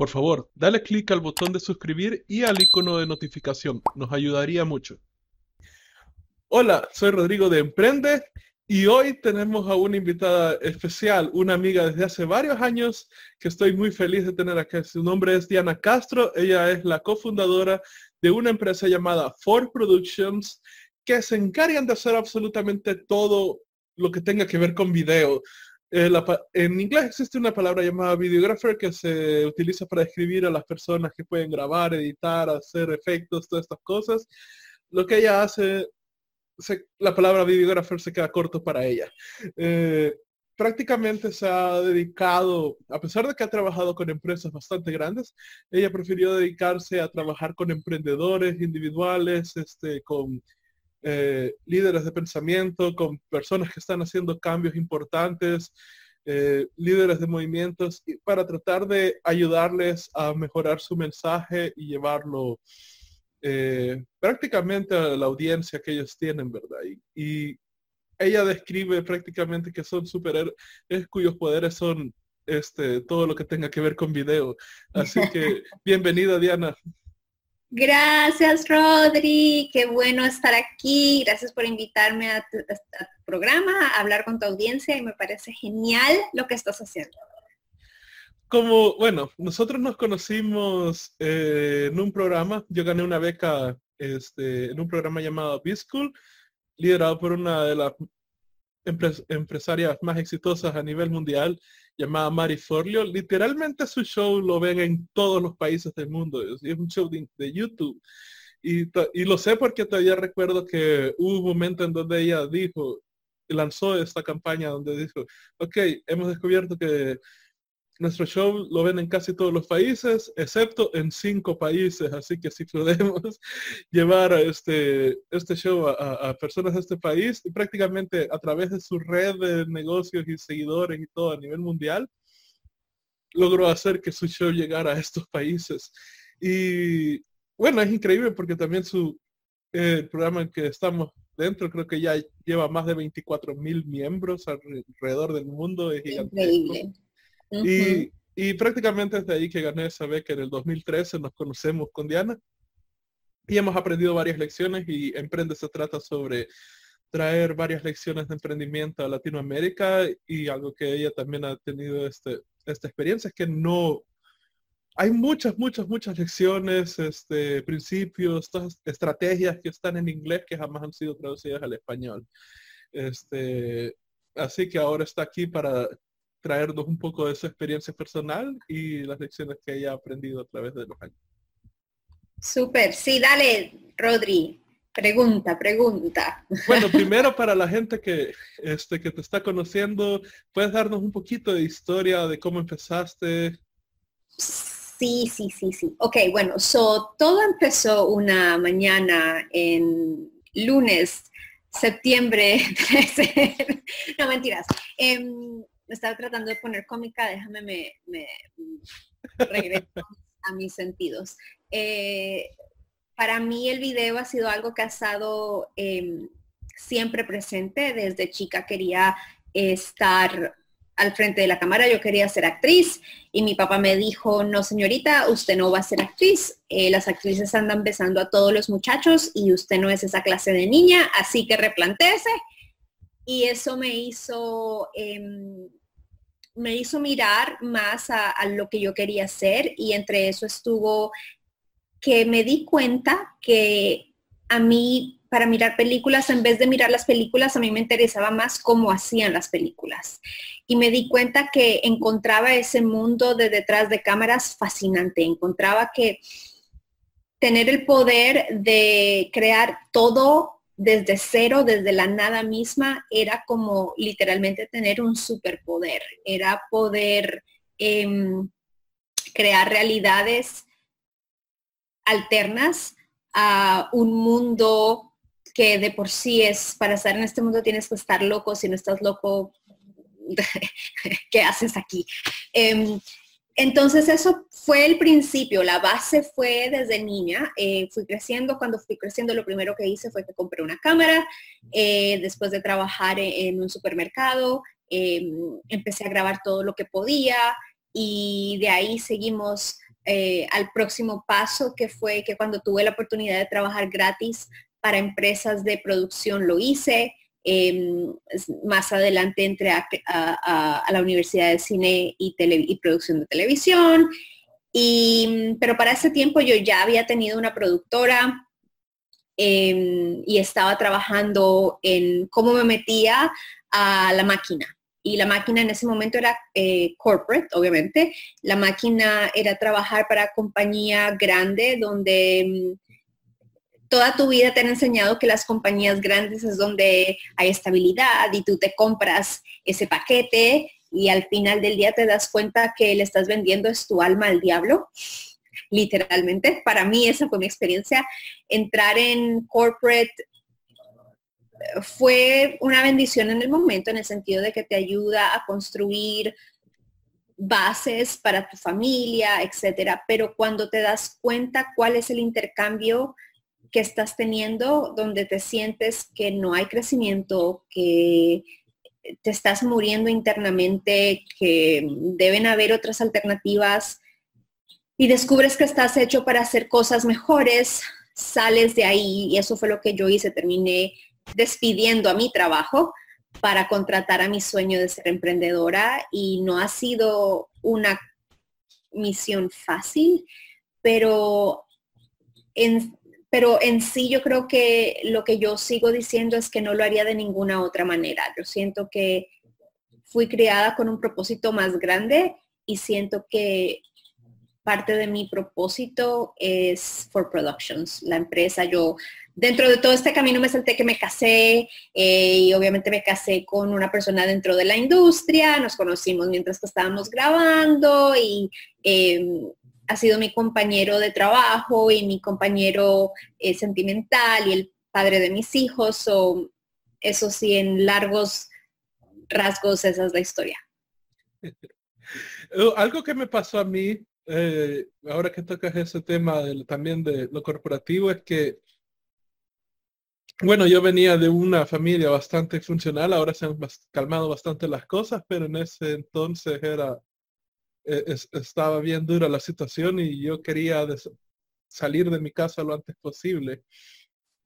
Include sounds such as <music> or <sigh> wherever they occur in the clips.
por favor, dale clic al botón de suscribir y al icono de notificación. Nos ayudaría mucho. Hola, soy Rodrigo de Emprende y hoy tenemos a una invitada especial, una amiga desde hace varios años que estoy muy feliz de tener acá. Su nombre es Diana Castro. Ella es la cofundadora de una empresa llamada Ford Productions que se encargan de hacer absolutamente todo lo que tenga que ver con video. Eh, en inglés existe una palabra llamada videographer que se utiliza para describir a las personas que pueden grabar, editar, hacer efectos, todas estas cosas. Lo que ella hace, la palabra videographer se queda corto para ella. Eh, prácticamente se ha dedicado, a pesar de que ha trabajado con empresas bastante grandes, ella prefirió dedicarse a trabajar con emprendedores individuales, este, con eh, líderes de pensamiento, con personas que están haciendo cambios importantes, eh, líderes de movimientos, para tratar de ayudarles a mejorar su mensaje y llevarlo eh, prácticamente a la audiencia que ellos tienen, ¿verdad? Y, ella describe prácticamente que son superhéroes cuyos poderes son este, todo lo que tenga que ver con video. Así que <laughs> bienvenida Diana. Gracias, Rodri. Qué bueno estar aquí. Gracias por invitarme a tu, programa, a hablar con tu audiencia y me parece genial lo que estás haciendo. Como, bueno, nosotros nos conocimos eh, en un programa, yo gané una beca este, en un programa llamado B-School, liderado por una de las empresarias más exitosas a nivel mundial, llamada Mari Forleo. Literalmente su show lo ven en todos los países del mundo. Es, un show de, YouTube. Y, y, lo sé porque todavía recuerdo que hubo un momento en donde ella dijo, lanzó esta campaña donde dijo, ok, hemos descubierto que nuestro show lo ven en casi todos los países, excepto en cinco países, así que si podemos <laughs> llevar a este, este show a, personas de este país y prácticamente a través de su red de negocios y seguidores y todo a nivel mundial, logró hacer que su show llegara a estos países. Y bueno, es increíble porque también su programa en que estamos dentro creo que ya lleva más de 24 mil miembros alrededor del mundo. Es Increíble. Y, prácticamente desde ahí que gané esa beca en el 2013 nos conocemos con Diana y hemos aprendido varias lecciones y Emprende se trata sobre traer varias lecciones de emprendimiento a Latinoamérica y algo que ella también ha tenido este, esta experiencia es que no hay muchas, muchas, muchas lecciones, este, principios, todas estrategias que están en inglés que jamás han sido traducidas al español. Este, así que ahora está aquí para traernos un poco de su experiencia personal y las lecciones que ella ha aprendido a través de los años. Súper, sí, dale, Rodri. Pregunta, pregunta. Bueno, <laughs> primero para la gente que, este, que te está conociendo, ¿puedes darnos un poquito de historia de cómo empezaste? Sí, sí, sí, sí. Ok, bueno, so, todo empezó una mañana en lunes, septiembre <laughs> 13. no, mentiras. Em, me estaba tratando de poner cómica, déjame me, me regreso <laughs> a mis sentidos. Eh, para mí el video ha sido algo que ha estado em, siempre presente. Desde chica quería estar al frente de la cámara, yo quería ser actriz y mi papá me dijo, no señorita, usted no va a ser actriz, eh, las actrices andan besando a todos los muchachos y usted no es esa clase de niña, así que replantéese. Y eso me hizo em, me hizo mirar más a, lo que yo quería hacer y entre eso estuvo que me di cuenta que a mí para mirar películas, en vez de mirar las películas, a mí me interesaba más cómo hacían las películas. Y me di cuenta que encontraba ese mundo de detrás de cámaras fascinante. Encontraba que tener el poder de crear todo desde cero, desde la nada misma, era como literalmente tener un superpoder, era poder em, crear realidades alternas a un mundo que de por sí es, para estar en este mundo tienes que estar loco, si no estás loco, <laughs> ¿qué haces aquí? Em, entonces eso fue el principio, la base fue desde niña, eh, fui creciendo, cuando fui creciendo lo primero que hice fue que compré una cámara, eh, después de trabajar e-, en un supermercado, em, empecé a grabar todo lo que podía y de ahí seguimos eh, al próximo paso, que fue que cuando tuve la oportunidad de trabajar gratis para empresas de producción lo hice. Em, más adelante entré a, la Universidad de Cine y, y Producción de Televisión. Y, pero para ese tiempo yo ya había tenido una productora em, y estaba trabajando en cómo me metía a la máquina y la máquina en ese momento era eh, corporate, obviamente. La máquina era trabajar para compañía grande donde mm, toda tu vida te han enseñado que las compañías grandes es donde hay estabilidad y tú te compras ese paquete y al final del día te das cuenta que le estás vendiendo es tu alma al diablo, literalmente. Para mí esa fue mi experiencia. Entrar en corporate fue una bendición en el momento en el sentido de que te ayuda a construir bases para tu familia, etcétera, pero cuando te das cuenta cuál es el intercambio que estás teniendo, donde te sientes que no hay crecimiento, que te estás muriendo internamente, que deben haber otras alternativas y descubres que estás hecho para hacer cosas mejores, sales de ahí y eso fue lo que yo hice, terminé despidiendo a mi trabajo para contratar a mi sueño de ser emprendedora y no ha sido una misión fácil, pero en, pero en sí yo creo que lo que yo sigo diciendo es que no lo haría de ninguna otra manera. Yo siento que fui creada con un propósito más grande y siento que parte de mi propósito es For Productions, la empresa. Yo dentro de todo este camino me salté que me casé eh, y obviamente me casé con una persona dentro de la industria, nos conocimos mientras que estábamos grabando y em, ha sido mi compañero de trabajo y mi compañero eh, sentimental y el padre de mis hijos, o eso sí, en largos rasgos esa es la historia. <laughs> Algo que me pasó a mí, eh, ahora que tocas ese tema también de lo corporativo, es que bueno, yo venía de una familia bastante funcional, ahora se han calmado bastante las cosas, pero en ese entonces era, e, estaba bien dura la situación y yo quería salir de mi casa lo antes posible.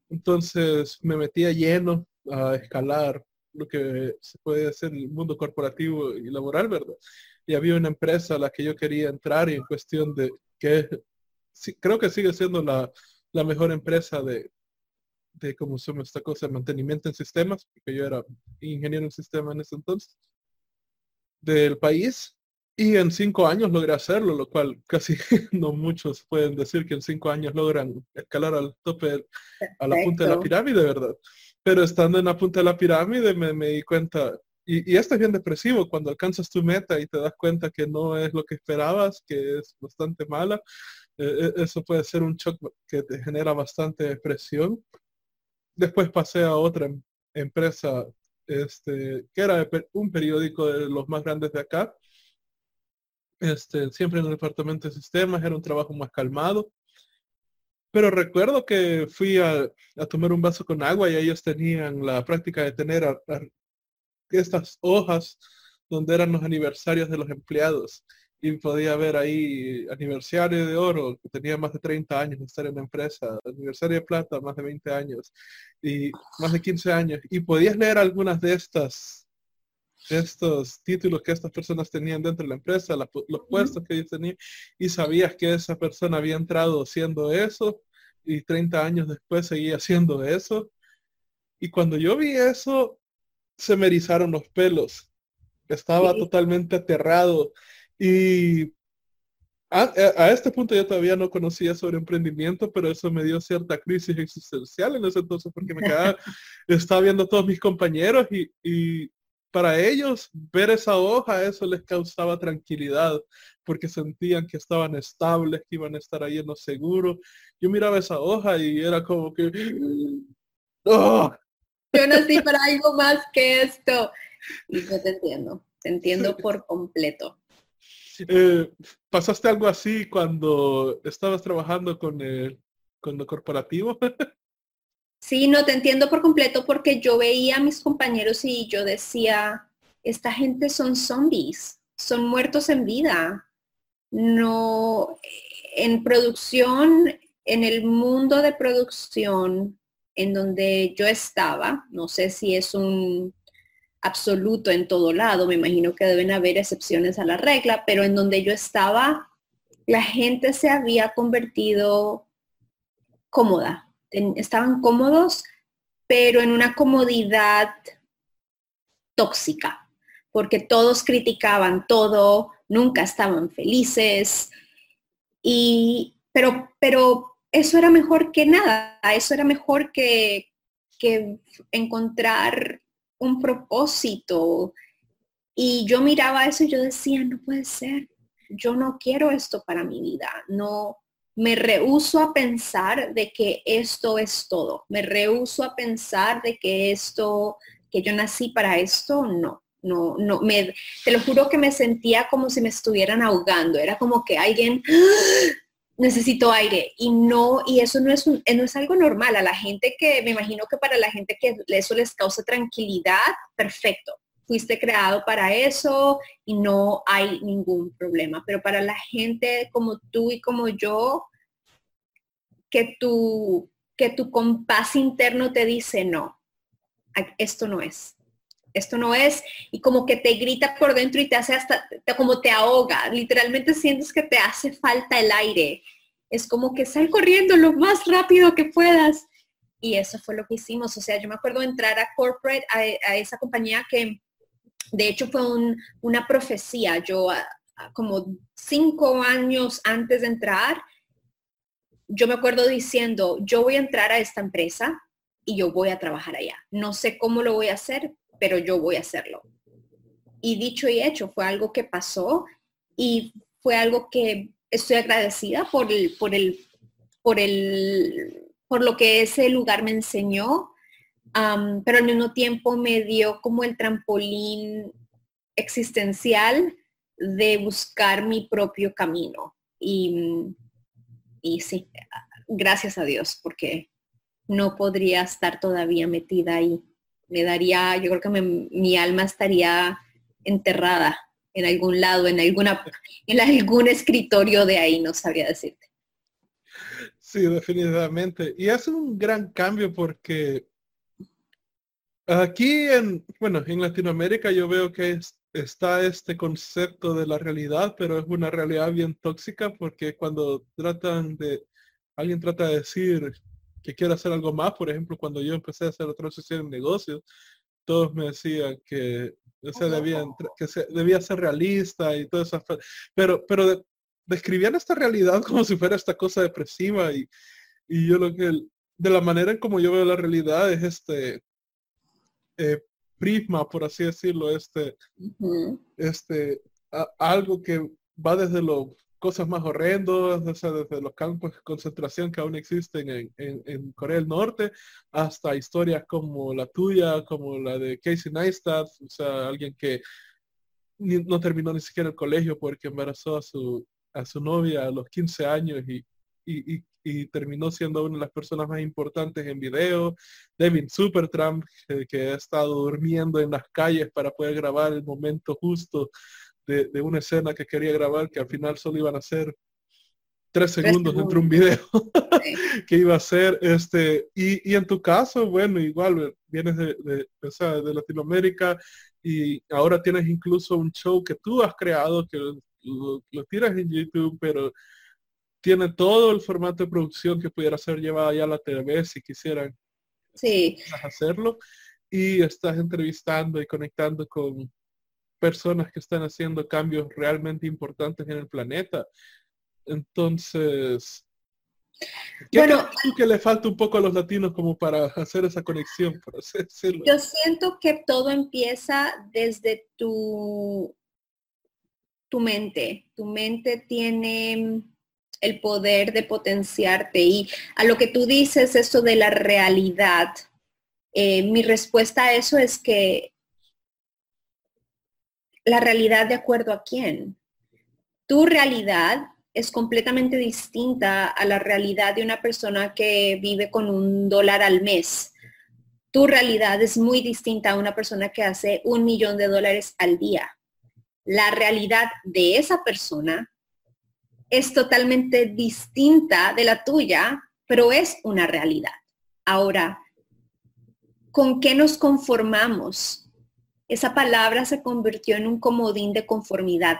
Entonces me metía lleno a escalar lo que se puede hacer en el mundo corporativo y laboral, ¿verdad? Y había una empresa a la que yo quería entrar y en cuestión de que creo que sigue siendo la, la mejor empresa de, de cómo se llama esta cosa, mantenimiento en sistemas, porque yo era ingeniero en sistemas en ese entonces, del país. Y en cinco años logré hacerlo, lo cual casi <laughs> no muchos pueden decir que en cinco años logran escalar al tope, a la punta de la pirámide, ¿verdad? Pero estando en la punta de la pirámide me, me di cuenta, y, y, esto es bien depresivo, cuando alcanzas tu meta y te das cuenta que no es lo que esperabas, que es bastante mala, eh, eh, eso puede ser un shock que te genera bastante presión después pasé a otra em, empresa, este, que era un periódico de los más grandes de acá. Este, siempre en el departamento de sistemas, era un trabajo más calmado. Pero recuerdo que fui a, tomar un vaso con agua y ellos tenían la práctica de tener estas hojas donde eran los aniversarios de los empleados y podía ver ahí aniversario de oro, que tenía más de 30 años de estar en la empresa, aniversario de plata, más de 20 años, y más de 15 años, y podías leer algunas de estas, estos títulos que estas personas tenían dentro de la empresa, los puestos que ellos tenían, y sabías que esa persona había entrado haciendo eso, y 30 años después seguía haciendo eso. Y cuando yo vi eso, se me erizaron los pelos. Estaba totalmente aterrado y a, este punto yo todavía no conocía sobre emprendimiento, pero eso me dio cierta crisis existencial en ese entonces porque me quedaba, <laughs> estaba viendo a todos mis compañeros y, para ellos ver esa hoja, eso les causaba tranquilidad porque sentían que estaban estables, que iban a estar ahí en lo seguro. Yo miraba esa hoja y era como que... <gasps> ¡oh! Yo nací para algo más que esto. Y yo te entiendo, te entiendo por completo. Eh, ¿Pasaste algo así cuando estabas trabajando con el, con lo corporativo? <laughs> sí, no te entiendo por completo porque yo veía a mis compañeros y yo decía, esta gente son zombies, son muertos en vida. no, en producción, en el mundo de producción en donde yo estaba, no sé si es un absoluto en todo lado, me imagino que deben haber excepciones a la regla, pero en donde yo estaba, la gente se había convertido cómoda, estaban cómodos, pero en una comodidad tóxica, porque todos criticaban todo, nunca estaban felices, y, pero, pero eso era mejor que nada, eso era mejor que, que encontrar un propósito. Y yo miraba eso y yo decía, no puede ser, yo no quiero esto para mi vida, no, me rehuso a pensar de que esto es todo, me rehuso a pensar de que esto, que yo nací para esto, no no, no, me, te lo juro que me sentía como si me estuvieran ahogando, era como que alguien ¡Ah! necesito aire. Y no, y eso no es, no es algo normal, a la gente que, me imagino que para la gente que eso les causa tranquilidad, perfecto, fuiste creado para eso y no hay ningún problema, pero para la gente como tú y como yo, que tu, que tu compás interno te dice no, esto no es esto no es, y como que te grita por dentro y te hace hasta, como te ahoga, literalmente sientes que te hace falta el aire. Es como que sal corriendo lo más rápido que puedas. Y eso fue lo que hicimos. O sea, yo me acuerdo entrar a corporate, a, esa compañía que de hecho fue una profecía. Yo como cinco años antes de entrar, yo me acuerdo diciendo, yo voy a entrar a esta empresa y yo voy a trabajar allá. No sé cómo lo voy a hacer, pero yo voy a hacerlo. Y dicho y hecho, fue algo que pasó y fue algo que estoy agradecida por el, por el, por el, por lo que ese lugar me enseñó, pero al mismo tiempo me dio como el trampolín existencial de buscar mi propio camino. Y, y sí, gracias a Dios, porque no podría estar todavía metida ahí me daría, yo creo que mi alma estaría enterrada en algún lado, en alguna, en algún escritorio de ahí, no sabría decirte. Sí, definitivamente. Y es un gran cambio porque aquí en, bueno, en Latinoamérica yo veo que está este concepto de la realidad, pero es una realidad bien tóxica porque cuando tratan de, alguien trata de decir, que quiero hacer algo más. Por ejemplo, cuando yo empecé a hacer otra sesión en negocios, todos me decían que se debía, que se, debía ser realista y todo eso. Pero, pero describían esta realidad <laughs> como si fuera esta cosa depresiva y, y yo lo que, de la manera en como yo veo la realidad es este eh, prisma, por así decirlo, este, este, algo que va desde lo cosas más horrendos, desde los campos de concentración que aún existen en, Corea del Norte, hasta historias como la tuya, como la de Casey Neistat, o sea, alguien que no terminó ni siquiera el colegio porque embarazó a su, a su novia a los 15 años y, y, terminó siendo una de las personas más importantes en video. Devin Supertramp, que, que ha estado durmiendo en las calles para poder grabar el momento justo de, una escena que quería grabar que al final solo iban a ser tres segundos dentro de un video <laughs> que iba a ser este y, y, en tu caso bueno igual vienes de, de, de Latinoamérica y ahora tienes incluso un show que tú has creado que lo, tiras en YouTube pero tiene todo el formato de producción que pudiera ser llevado ya a la TV si quisieran sí. hacerlo y estás entrevistando y conectando con personas que están haciendo cambios realmente importantes en el planeta. Entonces, ¿qué bueno, que le falta un poco a los latinos como para hacer esa conexión, por Yo siento que todo empieza desde tu, tu mente. Tu mente tiene el poder de potenciarte y a lo que tú dices, eso de la realidad, eh, mi respuesta a eso es que la realidad de acuerdo a quién. Tu realidad es completamente distinta a la realidad de una persona que vive con un dólar al mes. Tu realidad es muy distinta a una persona que hace un millón de dólares al día. La realidad de esa persona es totalmente distinta de la tuya, pero es una realidad. Ahora, ¿con qué nos conformamos? Esa palabra se convirtió en un comodín de conformidad,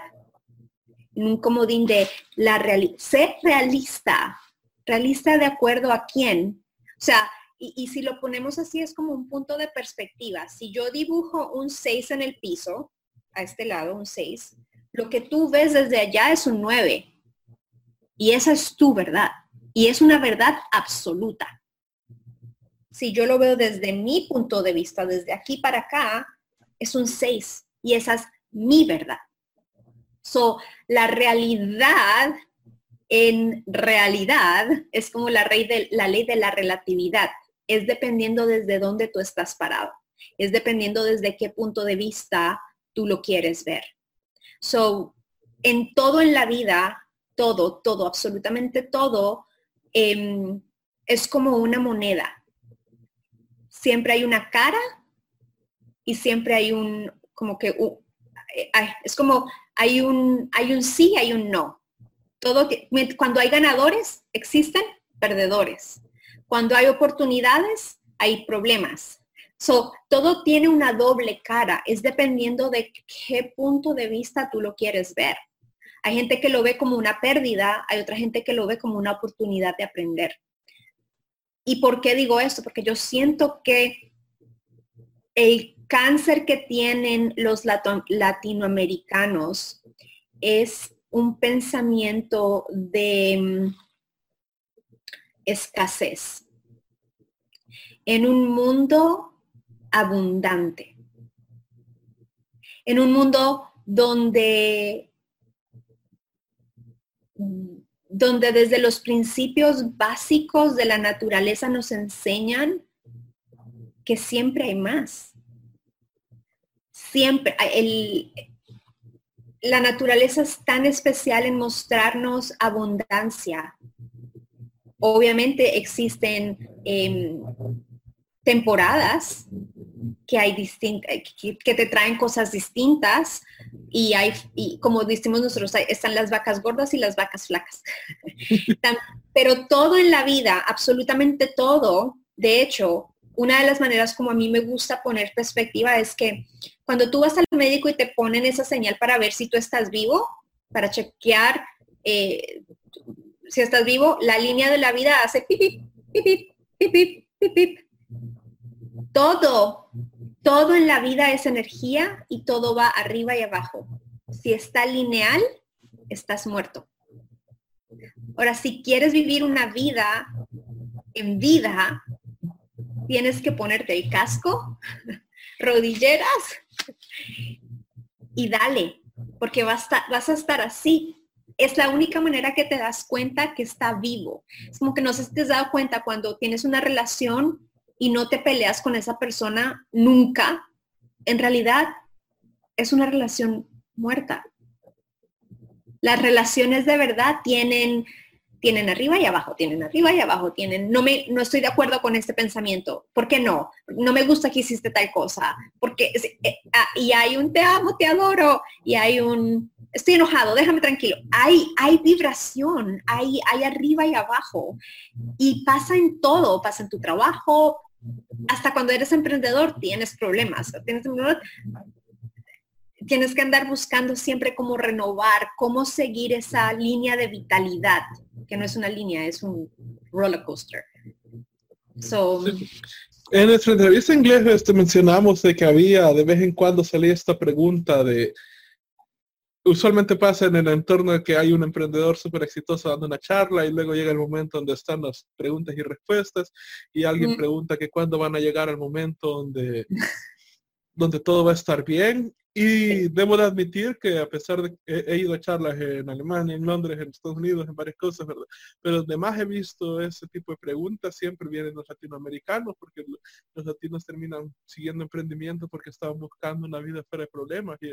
en un comodín de la realidad. Ser realista, realista de acuerdo a quién. O sea, y, y, si lo ponemos así es como un punto de perspectiva. Si yo dibujo un 6 en el piso, a este lado, un 6, lo que tú ves desde allá es un 9. Y esa es tu verdad. Y es una verdad absoluta. Si yo lo veo desde mi punto de vista, desde aquí para acá, es un 6. Y esa es mi verdad. So, la realidad en realidad es como la, de, la ley de la relatividad. Es dependiendo desde dónde tú estás parado. Es dependiendo desde qué punto de vista tú lo quieres ver. So, en todo en la vida, todo, todo, absolutamente todo, em, es como una moneda. Siempre hay una cara y siempre hay un, como que, es como hay un, hay un sí, hay un no. Todo, cuando hay ganadores, existen perdedores. Cuando hay oportunidades, hay problemas. So, todo tiene una doble cara, es dependiendo de qué punto de vista tú lo quieres ver. Hay gente que lo ve como una pérdida, hay otra gente que lo ve como una oportunidad de aprender. ¿Y por qué digo esto? Porque yo siento que el cáncer que tienen los latinoamericanos es un pensamiento de mm, escasez. En un mundo abundante. En un mundo donde, donde desde los principios básicos de la naturaleza nos enseñan que siempre hay más. Siempre, el, la naturaleza es tan especial en mostrarnos abundancia. Obviamente existen em, temporadas que hay distintas, que, te traen cosas distintas y hay, y como decimos nosotros, están las vacas gordas y las vacas flacas. <laughs> Pero todo en la vida, absolutamente todo, de hecho, una de las maneras como a mí me gusta poner perspectiva es que cuando tú vas al médico y te ponen esa señal para ver si tú estás vivo, para chequear eh, si estás vivo, la línea de la vida hace pipip, pipip, pipip, pipip, todo, todo en la vida es energía y todo va arriba y abajo. Si está lineal, estás muerto. Ahora, si quieres vivir una vida en vida, tienes que ponerte el casco, <laughs> rodilleras y dale, porque vas a, estar así. Es la única manera que te das cuenta que está vivo. Es como que no sé te has dado cuenta cuando tienes una relación y no te peleas con esa persona nunca, en realidad es una relación muerta. Las relaciones de verdad tienen, tienen arriba y abajo, tienen arriba y abajo, tienen, no me, no estoy de acuerdo con este pensamiento. ¿Por qué no? No me gusta que hiciste tal cosa. Porque, eh, ah, y hay un te amo, te adoro, y hay un, estoy enojado, déjame tranquilo. Hay, hay vibración, hay, hay arriba y abajo. Y pasa en todo, pasa en tu trabajo, hasta cuando eres emprendedor tienes problemas. Tienes, que andar buscando siempre cómo renovar, cómo seguir esa línea de vitalidad, que no es una línea, es un roller coaster. En nuestra entrevista en inglés este, mencionamos de que había de vez en cuando salía esta pregunta de usualmente pasa en el entorno de que hay un emprendedor súper exitoso dando una charla y luego llega el momento donde están las preguntas y respuestas y alguien pregunta que cuándo van a llegar al momento donde, donde todo va a estar bien y debo de admitir que a pesar de que he, ido a charlas en Alemania, en Londres, en Estados Unidos, en varias cosas, ¿verdad? Pero además he visto ese tipo de preguntas, siempre vienen los latinoamericanos, porque los latinos terminan siguiendo emprendimiento porque estaban buscando una vida fuera de problemas. Y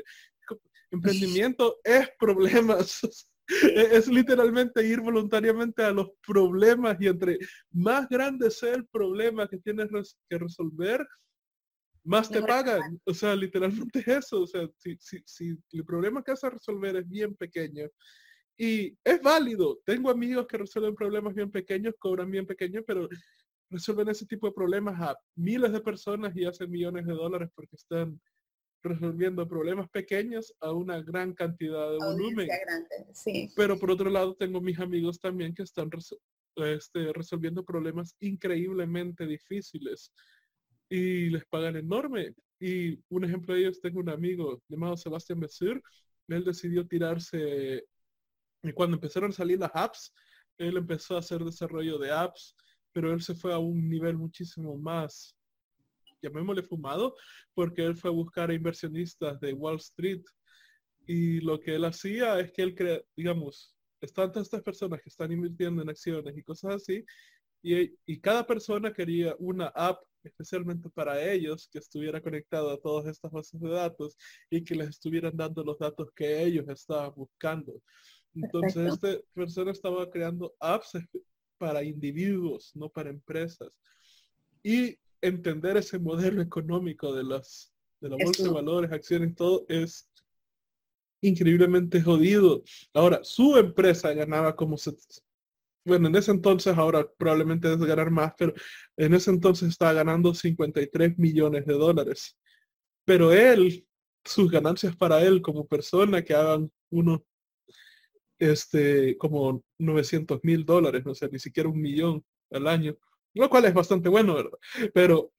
emprendimiento <laughs> es problemas. <laughs> Es literalmente ir voluntariamente a los problemas y entre más grande sea el problema que tienes que resolver, más te pagan. O sea, literalmente es <laughs> eso. O sea, si, si, si el problema que vas a resolver es bien pequeño Y es válido. Tengo amigos que resuelven problemas bien pequeños, cobran bien pequeños, pero resuelven ese tipo de problemas a miles de personas y hacen millones de dólares porque están resolviendo problemas pequeños a una gran cantidad de volumen. Pero por otro lado, tengo mis amigos también que están este, resolviendo problemas increíblemente difíciles y les pagan enorme. Y un ejemplo de ellos, tengo un amigo llamado Sebastián Besur, él decidió tirarse, y cuando empezaron a salir las apps, él empezó a hacer desarrollo de apps, pero él se fue a un nivel muchísimo más llamémosle fumado, porque él fue a buscar a inversionistas de Wall Street y lo que él hacía es que él crea, digamos, están todas estas personas que están invirtiendo en acciones y cosas así, y, y, cada persona quería una app especialmente para ellos que estuviera conectada a todas estas bases de datos y que les estuvieran dando los datos que ellos estaban buscando. Entonces, esta persona estaba creando apps para individuos, no para empresas. Y entender ese modelo económico de las de la bolsa de valores, acciones, todo es increíblemente jodido. Ahora, su empresa ganaba como bueno, en ese entonces, ahora probablemente debe ganar más, pero en ese entonces estaba ganando 53 millones de dólares. Pero él, sus ganancias para él como persona que hagan uno, este, como 900 mil dólares, no sé, ni siquiera un millón al año lo cual es bastante bueno, ¿verdad? Pero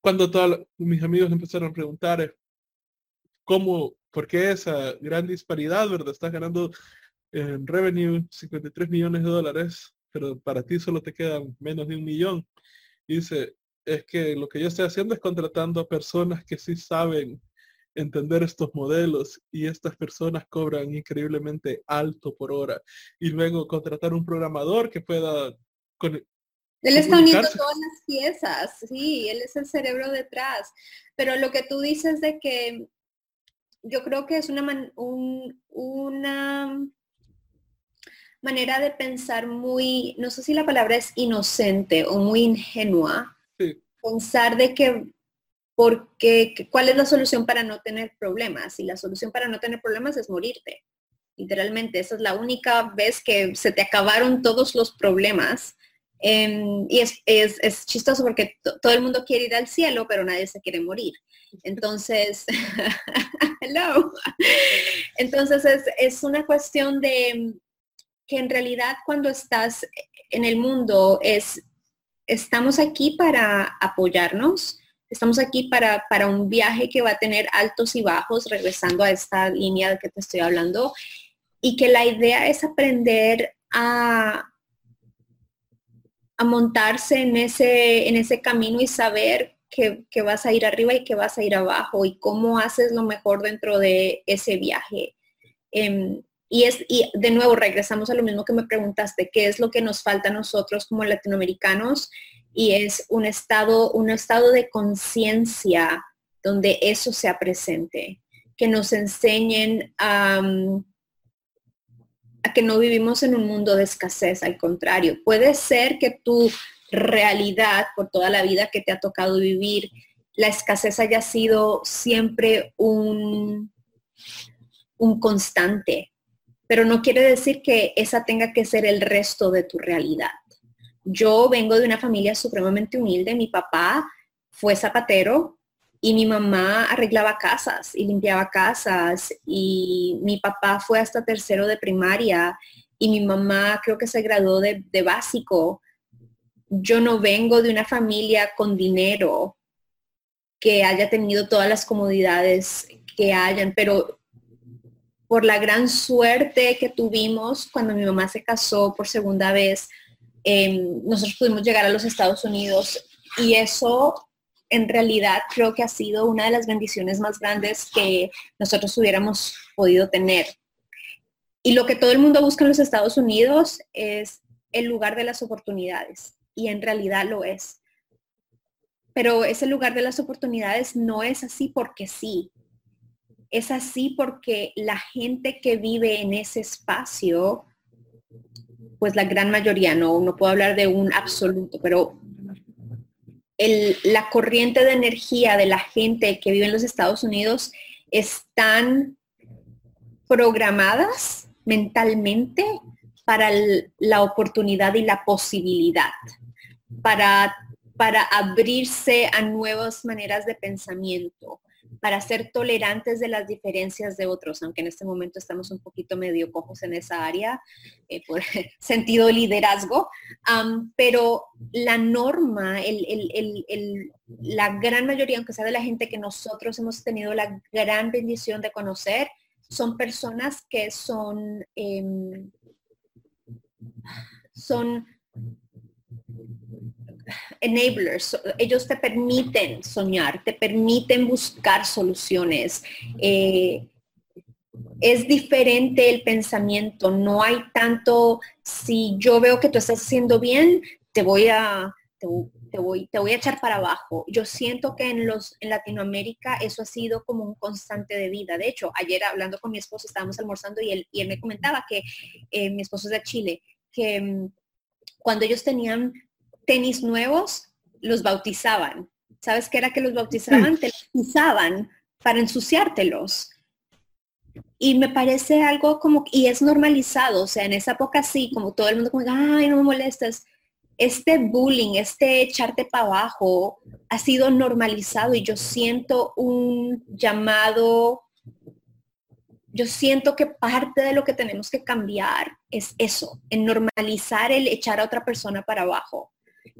cuando todos mis amigos empezaron a preguntar eh, cómo, por qué esa gran disparidad, ¿verdad? Estás ganando en revenue 53 millones de dólares, pero para ti solo te quedan menos de un millón. Y dice, es que lo que yo estoy haciendo es contratando a personas que sí saben entender estos modelos y estas personas cobran increíblemente alto por hora. Y luego contratar un programador que pueda él está uniendo todas las piezas, sí, él es el cerebro detrás. Pero lo que tú dices de que yo creo que es una, una manera de pensar muy, no sé si la palabra es inocente o muy ingenua, pensar de que porque cuál es la solución para no tener problemas y la solución para no tener problemas es morirte. Literalmente, esa es la única vez que se te acabaron todos los problemas Em, y es, es, chistoso porque todo el mundo quiere ir al cielo, pero nadie se quiere morir. Entonces, <laughs> hello. <laughs> Entonces es, es, una cuestión de que en realidad cuando estás en el mundo es, estamos aquí para apoyarnos, estamos aquí para, para un viaje que va a tener altos y bajos, regresando a esta línea de que te estoy hablando, y que la idea es aprender a, a montarse en ese, en ese camino y saber que, vas a ir arriba y que vas a ir abajo y cómo haces lo mejor dentro de ese viaje. Em, y, es, y de nuevo regresamos a lo mismo que me preguntaste, ¿qué es lo que nos falta a nosotros como latinoamericanos? Y es un estado, un estado de conciencia donde eso sea presente, que nos enseñen a a que no vivimos en un mundo de escasez, al contrario, puede ser que tu realidad por toda la vida que te ha tocado vivir, la escasez haya sido siempre un, un constante, pero no quiere decir que esa tenga que ser el resto de tu realidad. Yo vengo de una familia supremamente humilde, mi papá fue zapatero, y mi mamá arreglaba casas y limpiaba casas y mi papá fue hasta tercero de primaria y mi mamá creo que se graduó de, básico. Yo no vengo de una familia con dinero que haya tenido todas las comodidades que hayan, pero por la gran suerte que tuvimos cuando mi mamá se casó por segunda vez, em, nosotros pudimos llegar a los Estados Unidos y eso en realidad creo que ha sido una de las bendiciones más grandes que nosotros hubiéramos podido tener. Y lo que todo el mundo busca en los Estados Unidos es el lugar de las oportunidades. Y en realidad lo es. Pero ese lugar de las oportunidades no es así porque sí. Es así porque la gente que vive en ese espacio, pues la gran mayoría, no, no puedo hablar de un absoluto, pero la corriente de energía de la gente que vive en los Estados Unidos están programadas mentalmente para la oportunidad y la posibilidad, para, para abrirse a nuevas maneras de pensamiento, para ser tolerantes de las diferencias de otros, aunque en este momento estamos un poquito medio cojos en esa área eh, por <laughs> sentido de liderazgo, pero la norma, la gran mayoría, aunque sea de la gente que nosotros hemos tenido la gran bendición de conocer, son personas que son, em, son enablers, ellos te permiten soñar, te permiten buscar soluciones. Eh, es diferente el pensamiento, no hay tanto, si yo veo que tú estás haciendo bien, te voy a, te, voy, te voy a echar para abajo. Yo siento que en, los, en Latinoamérica eso ha sido como un constante de vida. De hecho, ayer hablando con mi esposo, estábamos almorzando y él, y él me comentaba que eh, mi esposo es de Chile, que mm, cuando ellos tenían tenis nuevos, los bautizaban. ¿Sabes qué era que los bautizaban? Te los usaban para ensuciártelos. Y me parece algo como, y es normalizado, o sea, en esa época sí, como todo el mundo como, ay, no me molestes. Este bullying, este echarte para abajo ha sido normalizado y yo siento un llamado, yo siento que parte de lo que tenemos que cambiar es eso, en normalizar el echar a otra persona para abajo.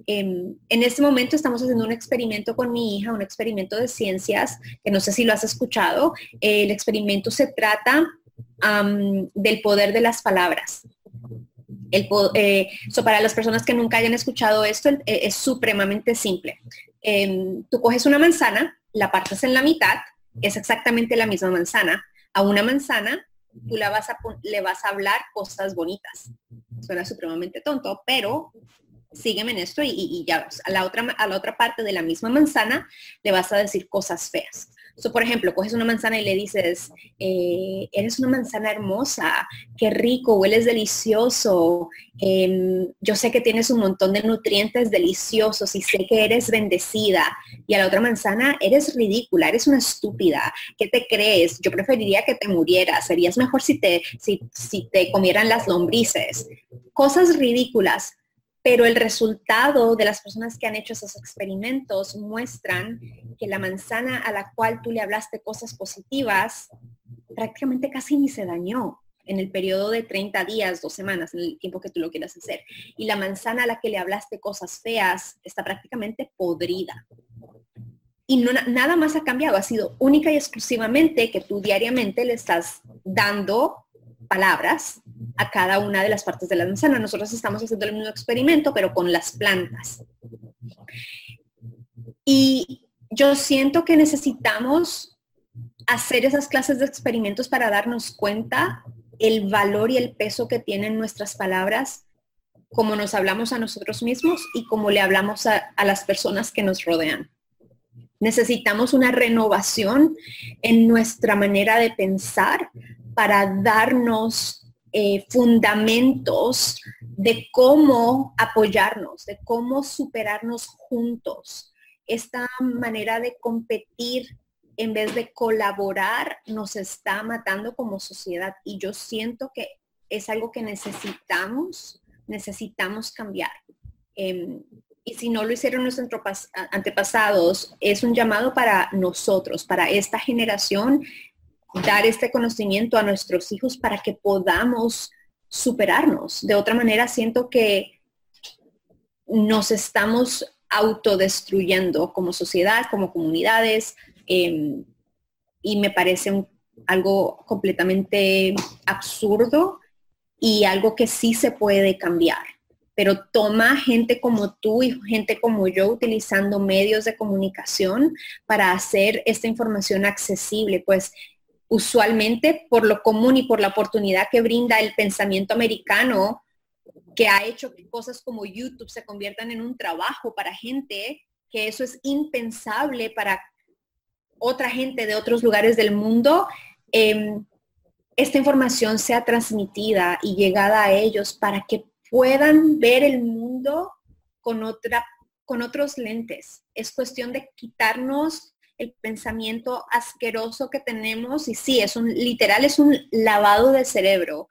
Em, en este momento estamos haciendo un experimento con mi hija, un experimento de ciencias, que no sé si lo has escuchado. el experimento se trata del poder de las palabras. El, eh, para las personas que nunca hayan escuchado esto, eh, es supremamente simple. Em, tú coges una manzana, la partes en la mitad, es exactamente la misma manzana. A una manzana tú la vas a, le vas a hablar cosas bonitas. Suena supremamente tonto, pero sígueme en esto y, ya a la, otra, a la otra parte de la misma manzana le vas a decir cosas feas. So, por ejemplo, coges una manzana y le dices, eh, eres una manzana hermosa, qué rico, hueles delicioso, em, yo sé que tienes un montón de nutrientes deliciosos y sé que eres bendecida. Y a la otra manzana, eres ridícula, eres una estúpida, ¿qué te crees? Yo preferiría que te murieras, serías mejor si te, si, si te comieran las lombrices. Cosas ridículas pero el resultado de las personas que han hecho esos experimentos muestran que la manzana a la cual tú le hablaste cosas positivas prácticamente casi ni se dañó en el periodo de 30 días, dos semanas, en el tiempo que tú lo quieras hacer. Y la manzana a la que le hablaste cosas feas está prácticamente podrida. Y nada más ha cambiado, ha sido única y exclusivamente que tú diariamente le estás dando palabras a cada una de las partes de la manzana. Nosotros estamos haciendo el mismo experimento, pero con las plantas. Y yo siento que necesitamos hacer esas clases de experimentos para darnos cuenta el valor y el peso que tienen nuestras palabras, como nos hablamos a nosotros mismos y como le hablamos a, a las personas que nos rodean. Necesitamos una renovación en nuestra manera de pensar para darnos eh, fundamentos de cómo apoyarnos, de cómo superarnos juntos. Esta manera de competir en vez de colaborar nos está matando como sociedad y yo siento que es algo que necesitamos, necesitamos cambiar. Em, y si no lo hicieron nuestros antepasados, es un llamado para nosotros, para esta generación dar este conocimiento a nuestros hijos para que podamos superarnos. De otra manera, siento que nos estamos autodestruyendo como sociedad, como comunidades, em, y me parece algo completamente absurdo y algo que sí se puede cambiar. Pero toma gente como tú y gente como yo utilizando medios de comunicación para hacer esta información accesible. Pues usualmente por lo común y por la oportunidad que brinda el pensamiento americano, que ha hecho que cosas como YouTube se conviertan en un trabajo para gente, que eso es impensable para otra gente de otros lugares del mundo, em, esta información sea transmitida y llegada a ellos para que puedan ver el mundo con, otra, con otros lentes. Es cuestión de quitarnos el pensamiento asqueroso que tenemos y sí, es un literal, es un lavado de cerebro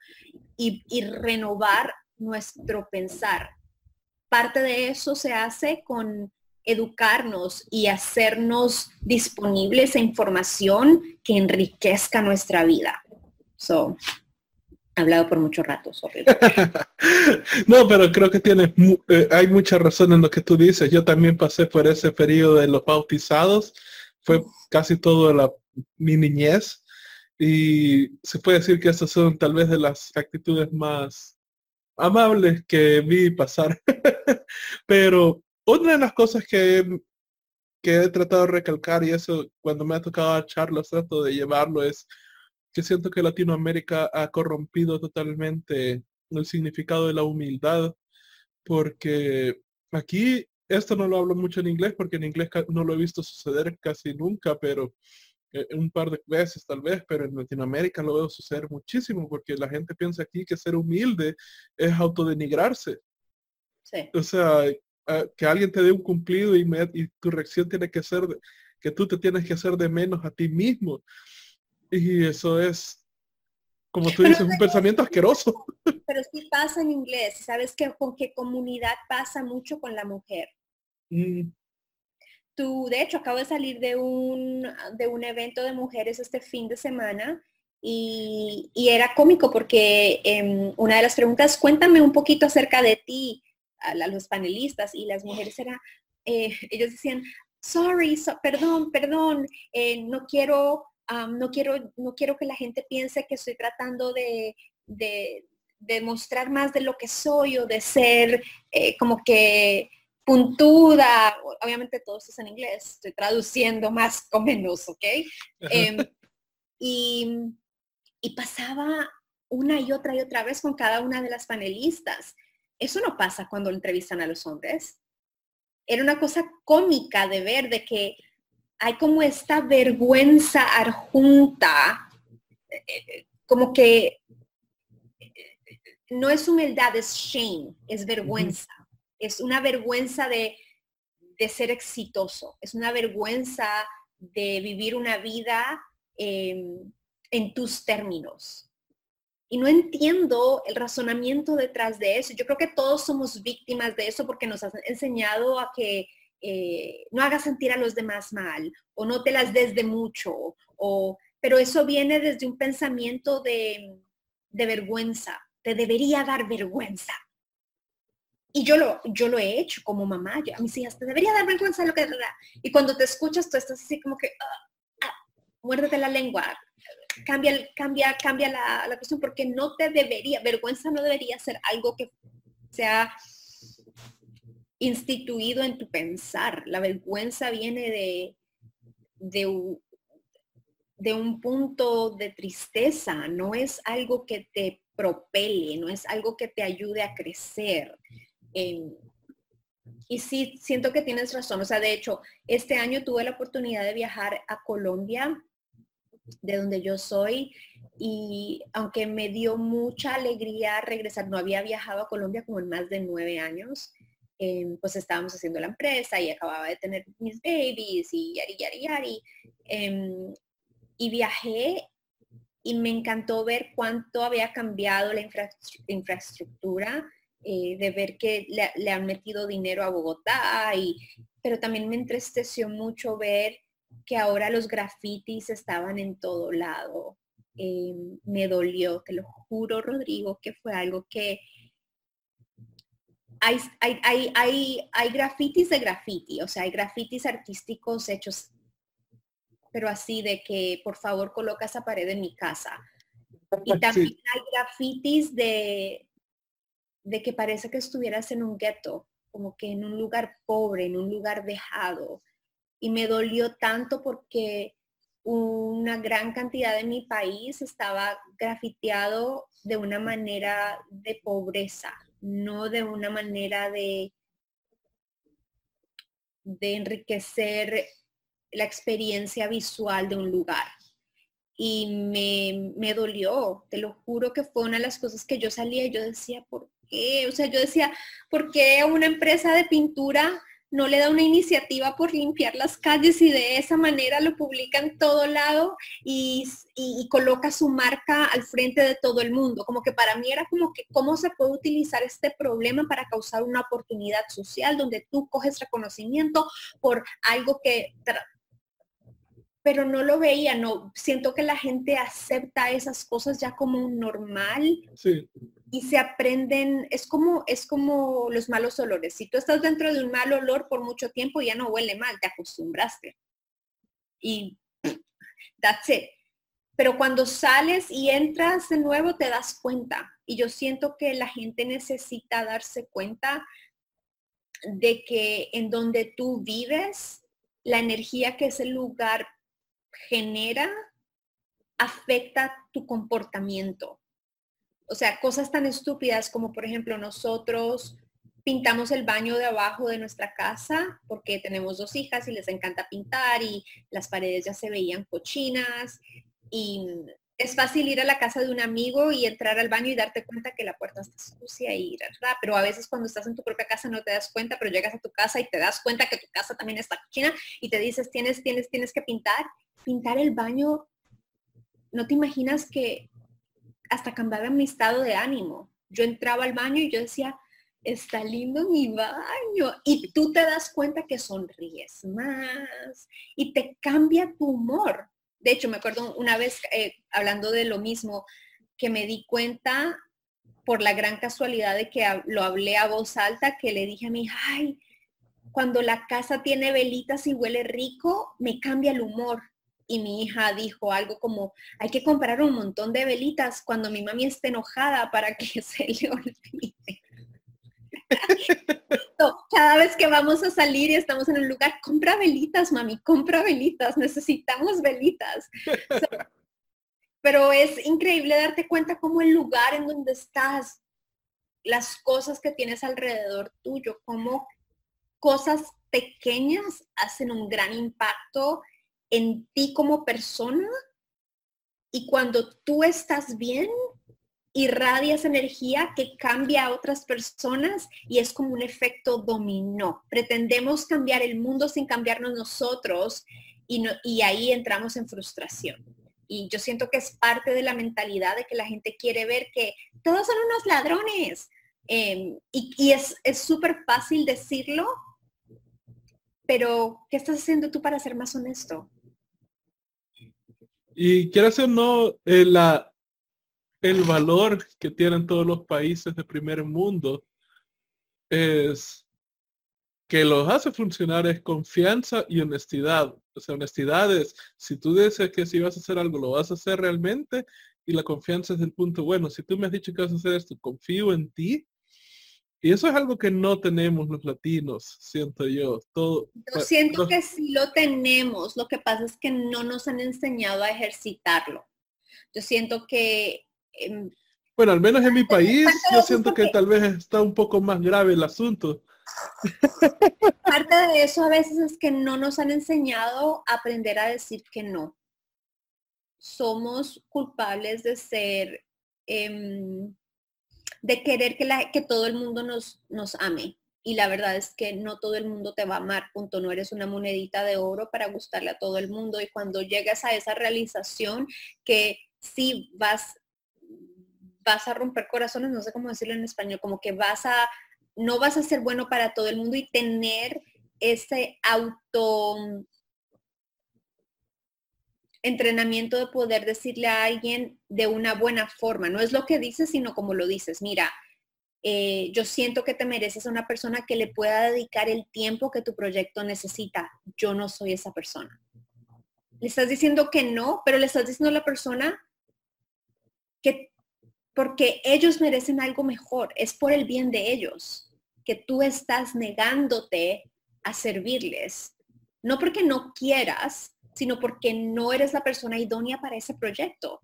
y, renovar nuestro pensar. Parte de eso se hace con educarnos y hacernos disponibles a información que enriquezca nuestra vida. So, hablado por mucho rato, <laughs> no, pero creo que tienes, eh, hay mucha razón en lo que tú dices. Yo también pasé por ese periodo de los bautizados. Fue casi toda la, mi niñez. Y se puede decir que esas son tal vez de las actitudes más amables que vi pasar. <laughs> pero una de las cosas que, que he tratado de recalcar, y eso cuando me ha tocado a Charlos trato de llevarlo, es que siento que Latinoamérica ha corrompido totalmente el significado de la humildad, porque aquí, esto no lo hablo mucho en inglés, porque en inglés no lo he visto suceder casi nunca, pero eh, un par de veces tal vez, pero en Latinoamérica lo veo suceder muchísimo, porque la gente piensa aquí que ser humilde es autodenigrarse. Sí. O sea, que alguien te dé un cumplido y, y, tu reacción tiene que ser que tú te tienes que hacer de menos a ti mismo. Y eso es, como tú dices, un pensamiento asqueroso. Pero sí pasa en inglés. ¿Sabes que con qué comunidad pasa mucho con la mujer? Mm. Tú, de hecho, acabo de salir de un, de un evento de mujeres este fin de semana y, y era cómico porque em, una de las preguntas, cuéntame un poquito acerca de ti a, los panelistas y las mujeres era, eh, ellos decían, sorry, perdón, perdón, eh, no quiero, no quiero, no quiero que la gente piense que estoy tratando de, de, mostrar más de lo que soy o de ser eh, como que puntuda, obviamente todo esto es en inglés, estoy traduciendo más o menos, ¿ok? Em, y, y pasaba una y otra y otra vez con cada una de las panelistas. Eso no pasa cuando entrevistan a los hombres. Era una cosa cómica de ver de que hay como esta vergüenza adjunta, eh, como que no es humildad, es shame, es vergüenza. Es una vergüenza de, ser exitoso, es una vergüenza de vivir una vida em, en tus términos. Y no entiendo el razonamiento detrás de eso. Yo creo que todos somos víctimas de eso porque nos han enseñado a que eh, no hagas sentir a los demás mal o no te las des de mucho. O, pero eso viene desde un pensamiento de, vergüenza. Te debería dar vergüenza. Y yo lo, yo lo he hecho como mamá. Yo, a mis hijas, te debería dar vergüenza lo que... Y cuando te escuchas, tú estás así como que, ah, ah, muérdete la lengua, cambia, cambia, cambia la, la cuestión porque no te debería, vergüenza no debería ser algo que sea instituido en tu pensar. La vergüenza viene de, de, de, un punto de tristeza, no es algo que te propele, no es algo que te ayude a crecer. Y sí, siento que tienes razón. O sea, de hecho, este año tuve la oportunidad de viajar a Colombia de donde yo soy y aunque me dio mucha alegría regresar, no había viajado a Colombia como en más de nueve años, em, pues estábamos haciendo la empresa y acababa de tener mis babies y yari, yari, yari. Em, y viajé y me encantó ver cuánto había cambiado la infraestructura, eh, de ver que le, le, han metido dinero a Bogotá, y, pero también me entristeció mucho ver que ahora los grafitis estaban en todo lado. Em, me dolió, te lo juro, Rodrigo, que fue algo que hay, hay, hay, hay, grafitis de graffiti, o sea, hay grafitis artísticos hechos, pero así de que por favor coloca esa pared en mi casa. Y <laughs> también hay grafitis de, de que parece que estuvieras en un gueto, como que en un lugar pobre, en un lugar dejado y me dolió tanto porque una gran cantidad de mi país estaba grafiteado de una manera de pobreza, no de una manera de, de enriquecer la experiencia visual de un lugar. Y me, me, dolió, te lo juro que fue una de las cosas que yo salía y yo decía, ¿por O sea, yo decía, ¿por qué una empresa de pintura no le da una iniciativa por limpiar las calles y de esa manera lo publica en todo lado y, coloca su marca al frente de todo el mundo. Como que para mí era como que cómo se puede utilizar este problema para causar una oportunidad social donde tú coges reconocimiento por algo que pero no lo veía, no, siento que la gente acepta esas cosas ya como un normal. Sí y se aprenden, es como, es como los malos olores. Si tú estás dentro de un mal olor por mucho tiempo, ya no huele mal, te acostumbraste. Y <clears throat> that's it. Pero cuando sales y entras de nuevo, te das cuenta. Y yo siento que la gente necesita darse cuenta de que en donde tú vives, la energía que ese lugar genera afecta tu comportamiento o sea, cosas tan estúpidas como, por ejemplo, nosotros pintamos el baño de abajo de nuestra casa porque tenemos dos hijas y les encanta pintar y las paredes ya se veían cochinas y es fácil ir a la casa de un amigo y entrar al baño y darte cuenta que la puerta está sucia y pero a veces cuando estás en tu propia casa no te das cuenta, pero llegas a tu casa y te das cuenta que tu casa también está cochina y te dices, tienes, tienes, tienes que pintar. Pintar el baño, no te imaginas que hasta cambiaba mi estado de ánimo. Yo entraba al baño y yo decía, está lindo mi baño. Y tú te das cuenta que sonríes más y te cambia tu humor. De hecho, me acuerdo una vez eh, hablando de lo mismo, que me di cuenta por la gran casualidad de que lo hablé a voz alta, que le dije a mi, ay, cuando la casa tiene velitas y huele rico, me cambia el humor y mi hija dijo algo como, hay que comprar un montón de velitas cuando mi mami esté enojada para que <laughs> se le olvide. <laughs> Cada vez que vamos a salir y estamos en un lugar, compra velitas, mami, compra velitas, necesitamos velitas. pero es increíble darte cuenta cómo el lugar en donde estás, las cosas que tienes alrededor tuyo, cómo cosas pequeñas hacen un gran impacto en ti como persona y cuando tú estás bien, irradias energía que cambia a otras personas y es como un efecto dominó. Pretendemos cambiar el mundo sin cambiarnos nosotros y, y ahí entramos en frustración. Y yo siento que es parte de la mentalidad de que la gente quiere ver que todos son unos ladrones. Em, y, y es súper fácil decirlo, pero ¿qué estás haciendo tú para ser más honesto? Y quiero o no, eh, la, el valor que tienen todos los países de primer mundo es que los hace funcionar es confianza y honestidad. O sea, honestidad es, si tú dices que si vas a hacer algo, lo vas a hacer realmente, y la confianza es el punto bueno. Si tú me has dicho que vas a hacer esto, confío en ti, y eso es algo que no tenemos los latinos, siento yo. Todo, yo siento que sí lo tenemos, lo que pasa es que no nos han enseñado a ejercitarlo. Yo siento que... Em, bueno, al menos en mi país, yo siento que tal vez está un poco más grave el asunto. <laughs> Parte de eso a veces es que no nos han enseñado a aprender a decir que no. Somos culpables de ser... Em, de querer que, la, que todo el mundo nos, nos ame. Y la verdad es que no todo el mundo te va a amar, punto. No eres una monedita de oro para gustarle a todo el mundo. Y cuando llegas a esa realización que sí vas, vas a romper corazones, no sé cómo decirlo en español, como que vas a, no vas a ser bueno para todo el mundo y tener ese auto entrenamiento de poder decirle a alguien de una buena forma. No es lo que dices, sino como lo dices. Mira, eh, yo siento que te mereces a una persona que le pueda dedicar el tiempo que tu proyecto necesita. Yo no soy esa persona. Le estás diciendo que no, pero le estás diciendo a la persona que porque ellos merecen algo mejor, es por el bien de ellos, que tú estás negándote a servirles. No porque no quieras, sino porque no eres la persona idónea para ese proyecto.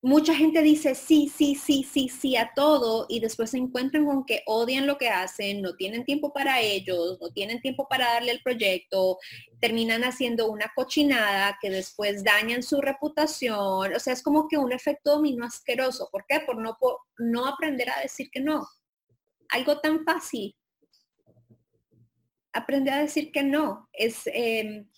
Mucha gente dice sí, sí, sí, sí, sí a todo y después se encuentran con que odian lo que hacen, no tienen tiempo para ellos, no tienen tiempo para darle el proyecto, terminan haciendo una cochinada que después dañan su reputación. O sea, es como que un efecto dominó asqueroso. ¿Por qué? Por no, por no aprender a decir que no. Algo tan fácil. aprende a decir que no. Es, em,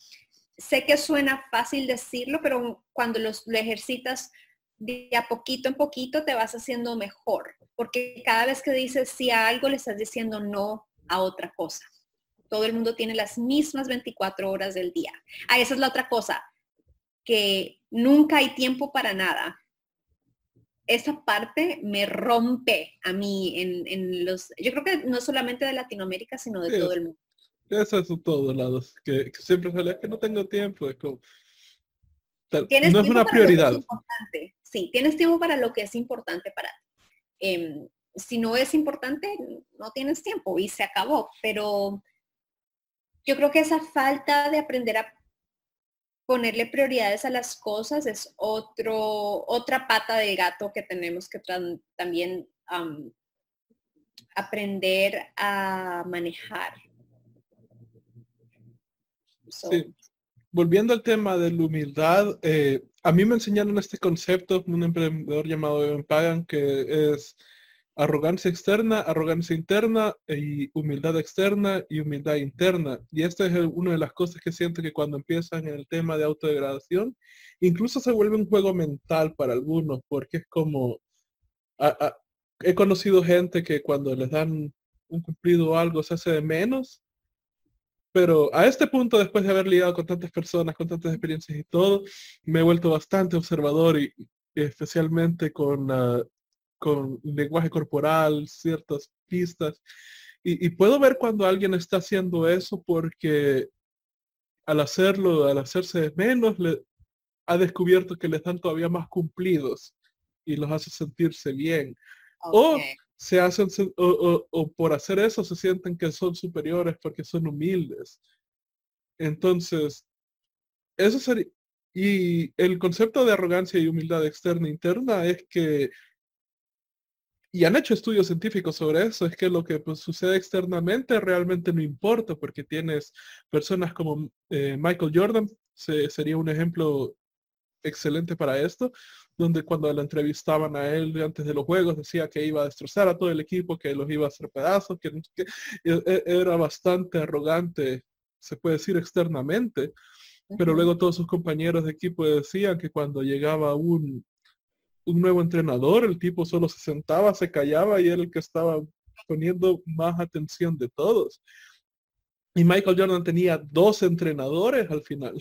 sé que suena fácil decirlo, pero cuando los, lo ejercitas de a poquito en poquito te vas haciendo mejor, porque cada vez que dices sí a algo le estás diciendo no a otra cosa. Todo el mundo tiene las mismas 24 horas del día. Ah, esa es la otra cosa, que nunca hay tiempo para nada. Esa parte me rompe a mí en, los, yo creo que no solamente de Latinoamérica, sino de todo el mundo. Eso es todos lados, que, siempre sale que no tengo tiempo, es como, no es una prioridad. sí, tienes tiempo para lo que es importante para ti. Em, si no es importante, no tienes tiempo y se acabó. Pero yo creo que esa falta de aprender a ponerle prioridades a las cosas es otro, otra pata de gato que tenemos que también aprender a manejar. Volviendo al tema de la humildad, eh, a mí me enseñaron este concepto, un emprendedor llamado Evan Pagan, que es arrogancia externa, arrogancia interna y humildad externa y humildad interna. Y esta es una de las cosas que siento que cuando empiezan en el tema de autodegradación, incluso se vuelve un juego mental para algunos, porque es como, he conocido gente que cuando les dan un cumplido o algo se hace de menos, pero a este punto, después de haber lidiado con tantas personas, con tantas experiencias y todo, me he vuelto bastante observador y, especialmente con uh, con lenguaje corporal, ciertas pistas. Y, puedo ver cuando alguien está haciendo eso porque al hacerlo, al hacerse menos, le, ha descubierto que les dan todavía más cumplidos y los hace sentirse bien. Se hacen, o, o, por hacer eso se sienten que son superiores porque son humildes. Entonces, eso sería, y el concepto de arrogancia y humildad externa e interna es que y han hecho estudios científicos sobre eso, es que lo que pues, sucede externamente realmente no importa, porque tienes personas como eh, Michael Jordan, sería un ejemplo excelente para esto, donde cuando lo entrevistaban a él antes de los juegos decía que iba a destrozar a todo el equipo, que los iba a hacer pedazos, que, que e, e, era bastante arrogante, se puede decir externamente, pero luego todos sus compañeros de equipo decían que cuando llegaba un un nuevo entrenador, el tipo solo se sentaba, se callaba y era el que estaba poniendo más atención de todos. Y Michael Jordan tenía dos entrenadores al final.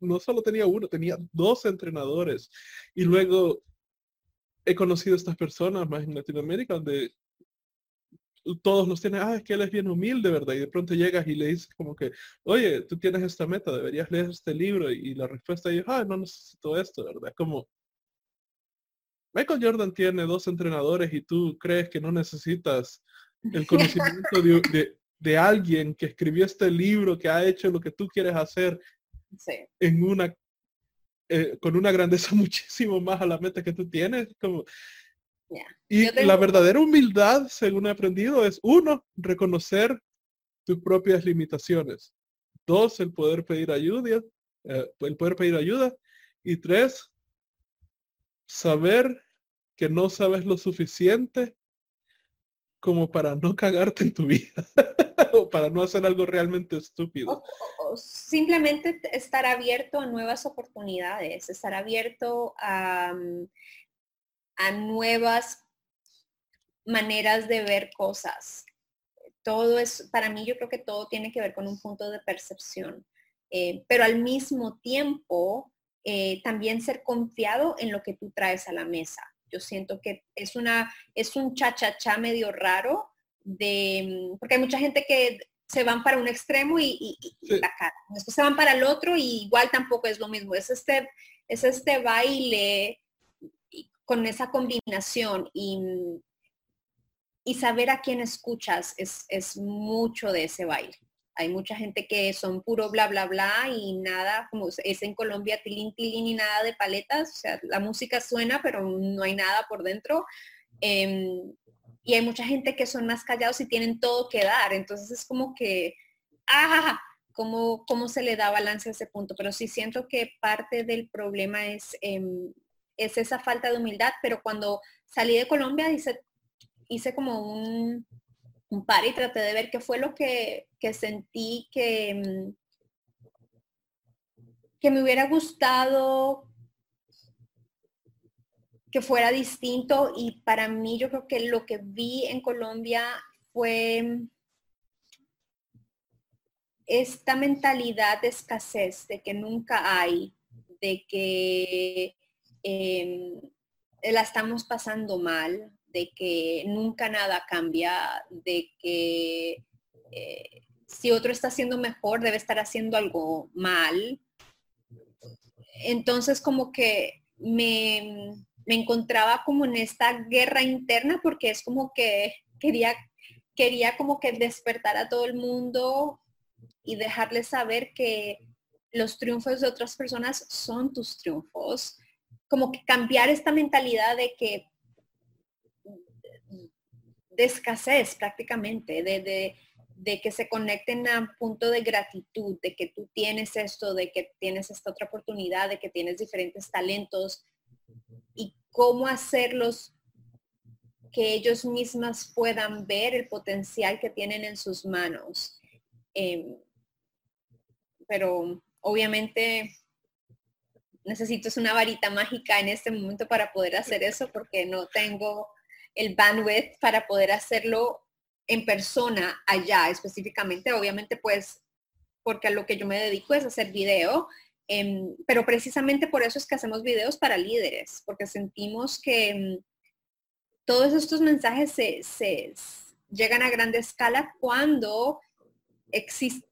No solo tenía uno, tenía dos entrenadores. Y luego he conocido a estas personas más en Latinoamérica donde todos los tienen, ah, es que él es bien humilde, ¿verdad? Y de pronto llegas y le dices como que, oye, tú tienes esta meta, deberías leer este libro. Y la respuesta es, ah, no necesito esto, ¿verdad? Como, Michael Jordan tiene dos entrenadores y tú crees que no necesitas el <laughs> conocimiento de, alguien que escribió este libro, que ha hecho lo que tú quieres hacer en una eh, con una grandeza <laughs> muchísimo más a la meta que tú tienes. Como, Y la verdadera humildad, según he aprendido, es uno, reconocer tus propias limitaciones. Dos, el poder pedir ayuda, eh, el poder pedir ayuda. Y tres, saber que no sabes lo suficiente como para no cagarte en tu vida <laughs> para no hacer algo realmente estúpido. simplemente estar abierto a nuevas oportunidades, estar abierto a, mm, a nuevas maneras de ver cosas. Todo es, para mí yo creo que todo tiene que ver con un punto de percepción, eh, pero al mismo tiempo eh, también ser confiado en lo que tú traes a la mesa. Yo siento que es, una, es un cha-cha-cha medio raro, de, porque hay mucha gente que se van para un extremo y, la cara. Después se van para el otro y igual tampoco es lo mismo. Es este, es este baile con esa combinación y, y saber a quién escuchas es, es mucho de ese baile. Hay mucha gente que son puro bla, bla, bla y nada, como es en Colombia, tilín, tilín y nada de paletas. O sea, la música suena, pero no hay nada por dentro. Em, y hay mucha gente que son más callados y tienen todo que dar. Entonces es como que, ah, ¿cómo, cómo se le da balance a ese punto? Pero sí siento que parte del problema es, em, es esa falta de humildad. Pero cuando salí de Colombia hice, hice como un, un par y traté de ver qué fue lo que, que sentí que, mm, que me hubiera gustado que fuera distinto y para mí yo creo que lo que vi en Colombia fue esta mentalidad de escasez, de que nunca hay, de que em, la estamos pasando mal, de que nunca nada cambia, de que eh, si otro está haciendo mejor, debe estar haciendo algo mal. Entonces como que me, me encontraba como en esta guerra interna porque es como que quería, quería como que despertar a todo el mundo y dejarles saber que los triunfos de otras personas son tus triunfos. Como que cambiar esta mentalidad de que de escasez prácticamente, de, de, que se conecten a un punto de gratitud, de que tú tienes esto, de que tienes esta otra oportunidad, de que tienes diferentes talentos, cómo hacerlos que ellos mismas puedan ver el potencial que tienen en sus manos. Em, pero obviamente necesito una varita mágica en este momento para poder hacer eso porque no tengo el bandwidth para poder hacerlo en persona allá específicamente. Obviamente pues porque a lo que yo me dedico es hacer video Em, pero precisamente por eso es que hacemos videos para líderes, porque sentimos que em, todos estos mensajes se, llegan a gran escala cuando existe,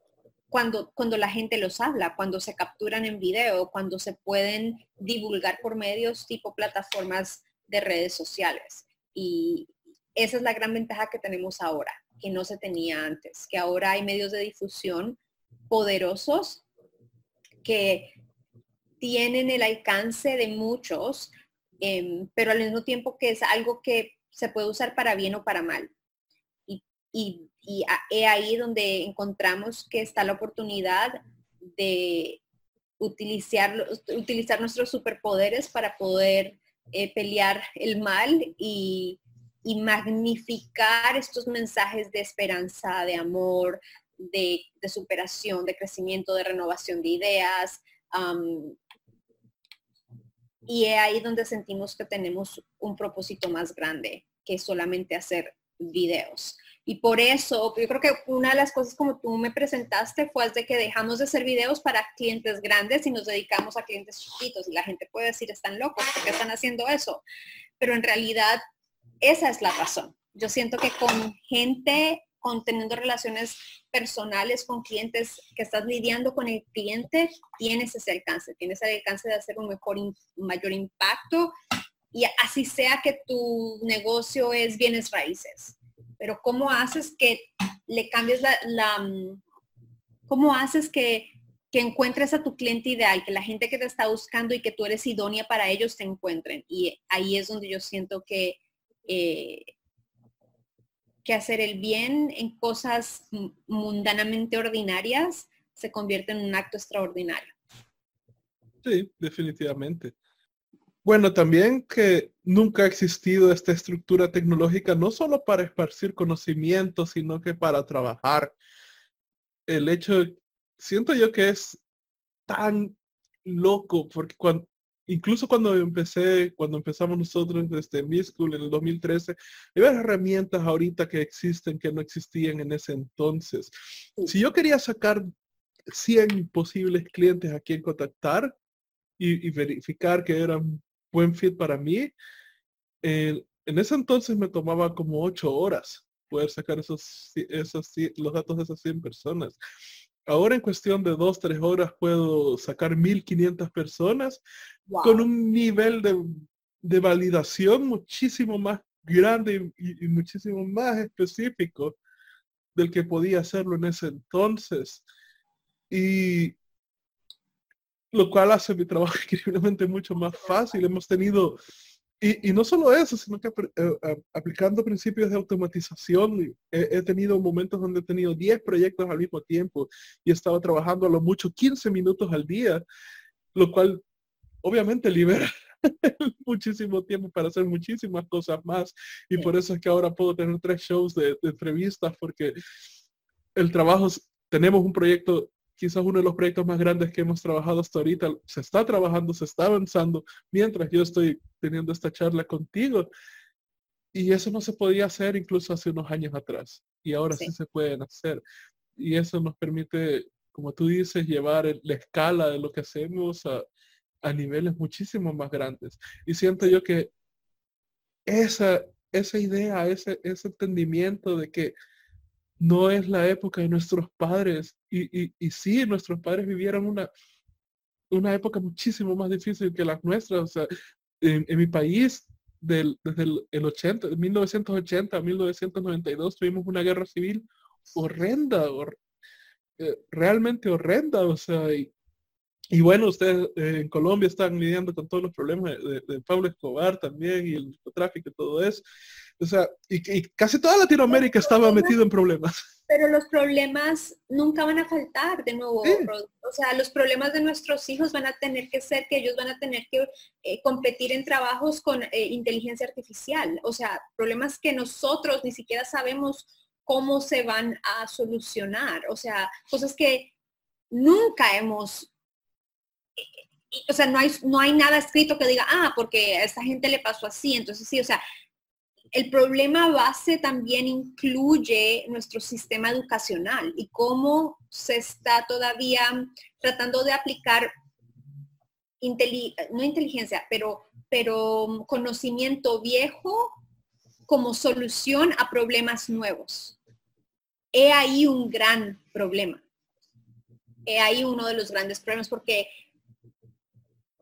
cuando, cuando la gente los habla, cuando se capturan en video, cuando se pueden divulgar por medios tipo plataformas de redes sociales. Y esa es la gran ventaja que tenemos ahora, que no se tenía antes, que ahora hay medios de difusión poderosos que tienen el alcance de muchos, em, pero al mismo tiempo que es algo que se puede usar para bien o para mal. Y, ahí donde encontramos que está la oportunidad de utilizar, utilizar nuestros superpoderes para poder eh, pelear el mal y, magnificar estos mensajes de esperanza, de amor, de, superación, de crecimiento, de renovación de ideas. y es ahí donde sentimos que tenemos un propósito más grande que solamente hacer videos. Y por eso, yo creo que una de las cosas como tú me presentaste fue de que dejamos de hacer videos para clientes grandes y nos dedicamos a clientes chiquitos. Y la gente puede decir, están locos, porque están haciendo eso? Pero en realidad, esa es la razón. Yo siento que con gente con teniendo relaciones personales con clientes, que estás lidiando con el cliente, tienes ese alcance, tienes el alcance de hacer un mejor, mayor impacto y así sea que tu negocio es bienes raíces. Pero ¿cómo haces que le cambies la, la cómo haces que, que encuentres a tu cliente ideal, que la gente que te está buscando y que tú eres idónea para ellos te encuentren? Y ahí es donde yo siento que eh, que hacer el bien en cosas mundanamente ordinarias se convierte en un acto extraordinario. Sí, definitivamente. Bueno, también que nunca ha existido esta estructura tecnológica, no solo para esparcir conocimiento, sino que para trabajar. El hecho, siento yo que es tan loco, porque cuando, incluso cuando empecé, cuando empezamos nosotros desde Mi School en el 2013, hay herramientas ahorita que existen que no existían en ese entonces. Si yo quería sacar 100 posibles clientes a quien contactar y, verificar que eran buen fit para mí, en ese entonces me tomaba como 8 horas poder sacar esos, esos, los datos de esas 100 personas. Ahora en cuestión de dos, tres horas puedo sacar 1500 personas con un nivel de, validación muchísimo más grande y, muchísimo más específico del que podía hacerlo en ese entonces. Y lo cual hace mi trabajo <laughs> increíblemente mucho más fácil. Hemos tenido y, no solo eso, sino que eh, aplicando principios de automatización, he, tenido momentos donde he tenido 10 proyectos al mismo tiempo y he estado trabajando a lo mucho 15 minutos al día, lo cual obviamente libera <laughs> muchísimo tiempo para hacer muchísimas cosas más. Y por eso es que ahora puedo tener tres shows de, de entrevistas porque el trabajo, tenemos un proyecto quizás uno de los proyectos más grandes que hemos trabajado hasta ahorita. Se está trabajando, se está avanzando mientras yo estoy teniendo esta charla contigo. Y eso no se podía hacer incluso hace unos años atrás. Y ahora sí, se pueden hacer. Y eso nos permite, como tú dices, llevar la escala de lo que hacemos a, a niveles muchísimo más grandes. Y siento yo que esa, esa idea, ese, ese entendimiento de que no es la época de nuestros padres. Y, y, sí, nuestros padres vivieron una, una época muchísimo más difícil que las nuestras. O sea, en, mi país, del, desde el, 80, 1980 a 1992, tuvimos una guerra civil horrenda, eh, realmente horrenda. O sea, y, bueno, ustedes eh, en Colombia están lidiando con todos los problemas de, Pablo Escobar también y el narcotráfico y todo eso. O sea, y, casi toda Latinoamérica estaba metido en problemas. Pero los problemas nunca van a faltar de nuevo. O sea, los problemas de nuestros hijos van a tener que ser que ellos van a tener que eh, competir en trabajos con eh, inteligencia artificial. O sea, problemas que nosotros ni siquiera sabemos cómo se van a solucionar. O sea, cosas que nunca hemos o sea, no hay, no hay nada escrito que diga, ah, porque a esta gente le pasó así. Entonces, sí, o sea, el problema base también incluye nuestro sistema educacional y cómo se está todavía tratando de aplicar, no inteligencia, pero, pero conocimiento viejo como solución a problemas nuevos. He ahí un gran problema. He ahí uno de los grandes problemas porque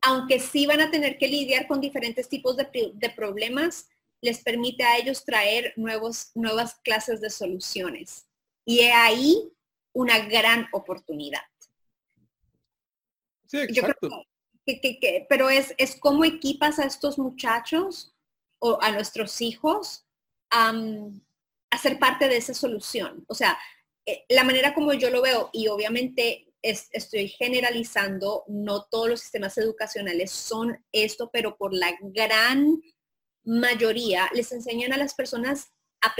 aunque sí van a tener que lidiar con diferentes tipos de, problemas, les permite a ellos traer nuevos, nuevas clases de soluciones. Y he ahí una gran oportunidad. Sí, exacto. pero es, es cómo equipas a estos muchachos o a nuestros hijos a ser parte de esa solución. O sea, eh, la manera como yo lo veo, y obviamente estoy generalizando, no todos los sistemas educacionales son esto, pero por la gran mayoría les enseñan a las personas a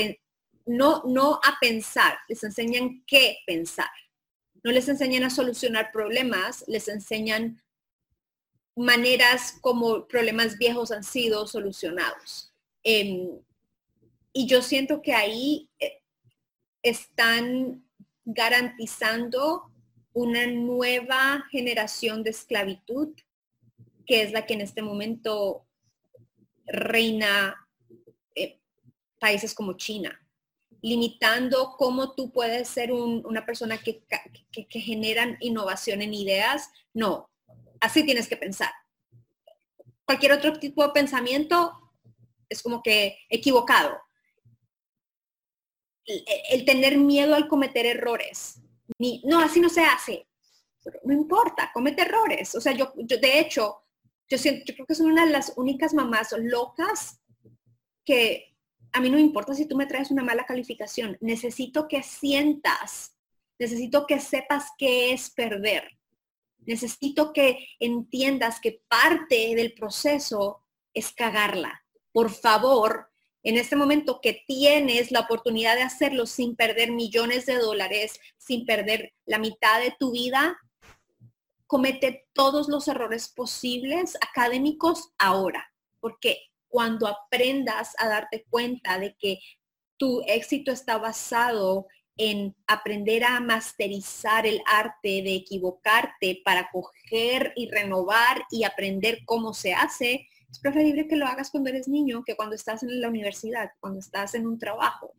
no, no a pensar, les enseñan qué pensar. No les enseñan a solucionar problemas, les enseñan maneras como problemas viejos han sido solucionados. Em, y yo siento que ahí eh, están garantizando una nueva generación de esclavitud, que es la que en este momento reina eh, países como China, limitando cómo tú puedes ser una persona que, que, que generan innovación en ideas. No, así tienes que pensar. Cualquier otro tipo de pensamiento es como que equivocado. el tener miedo al cometer errores, no, así no se hace. no importa, comete errores. O sea, yo, yo de hecho, yo, siento, yo creo que son una de las únicas mamás locas que a mí no me importa si tú me traes una mala calificación. Necesito que sientas, necesito que sepas qué es perder. Necesito que entiendas que parte del proceso es cagarla. Por favor, en este momento que tienes la oportunidad de hacerlo sin perder millones de dólares, sin perder la mitad de tu vida, comete todos los errores posibles académicos ahora, porque cuando aprendas a darte cuenta de que tu éxito está basado en aprender a masterizar el arte de equivocarte para coger y renovar y aprender cómo se hace, es preferible que lo hagas cuando eres niño que cuando estás en la universidad, cuando estás en un trabajo.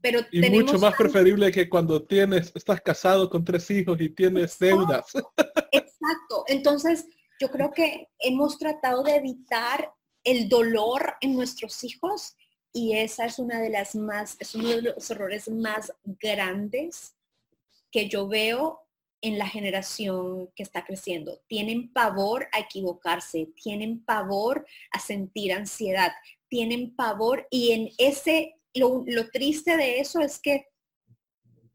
Pero y mucho más preferible que cuando tienes, estás casado con tres hijos y tienes deudas. <laughs> Exacto. Entonces, yo creo que hemos tratado de evitar el dolor en nuestros hijos y esa es una de las más, es uno de los errores más grandes que yo veo en la generación que está creciendo. Tienen pavor a equivocarse, tienen pavor a sentir ansiedad, tienen pavor y en ese, lo, triste de eso es que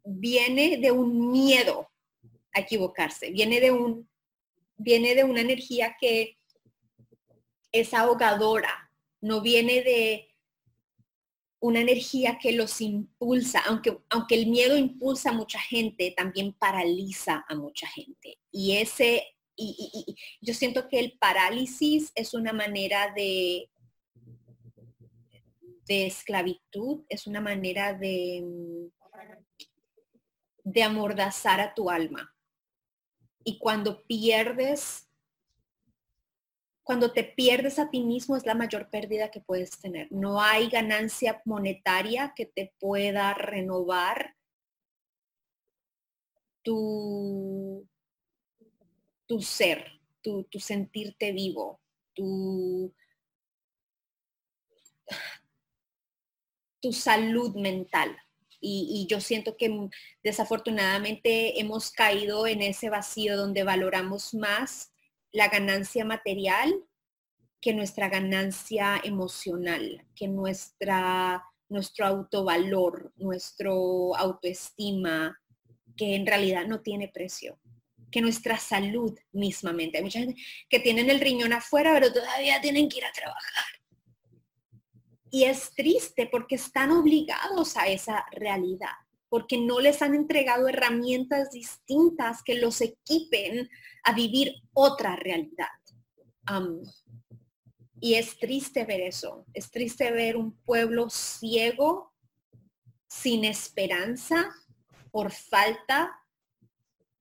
viene de un miedo a equivocarse, viene de un, viene de una energía que es ahogadora, no viene de una energía que los impulsa, aunque, aunque el miedo impulsa a mucha gente, también paraliza a mucha gente. Y ese, y, yo siento que el parálisis es una manera de, de esclavitud, es una manera de, de amordazar a tu alma. Y cuando pierdes cuando te pierdes a ti mismo es la mayor pérdida que puedes tener. No hay ganancia monetaria que te pueda renovar tu, tu ser, tu, sentirte vivo, tu, tu salud mental. y, yo siento que desafortunadamente hemos caído en ese vacío donde valoramos más la ganancia material que nuestra ganancia emocional, que nuestra, nuestro autovalor, nuestro autoestima, que en realidad no tiene precio, que nuestra salud mismamente. Hay mucha gente que tienen el riñón afuera, pero todavía tienen que ir a trabajar. Y es triste porque están obligados a esa realidad, porque no les han entregado herramientas distintas que los equipen a vivir otra realidad. y es triste ver eso, es triste ver un pueblo ciego, sin esperanza, por falta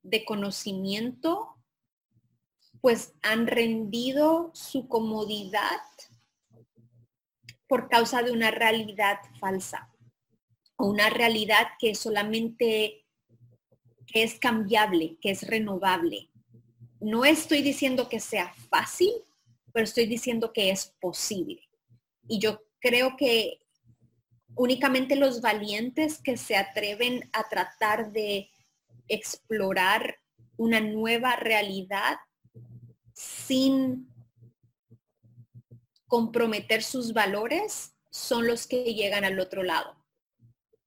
de conocimiento, pues han rendido su comodidad por causa de una realidad falsa o una realidad que solamente es cambiable, que es renovable, no estoy diciendo que sea fácil, pero estoy diciendo que es posible. Y yo creo que únicamente los valientes que se atreven a tratar de explorar una nueva realidad sin comprometer sus valores son los que llegan al otro lado.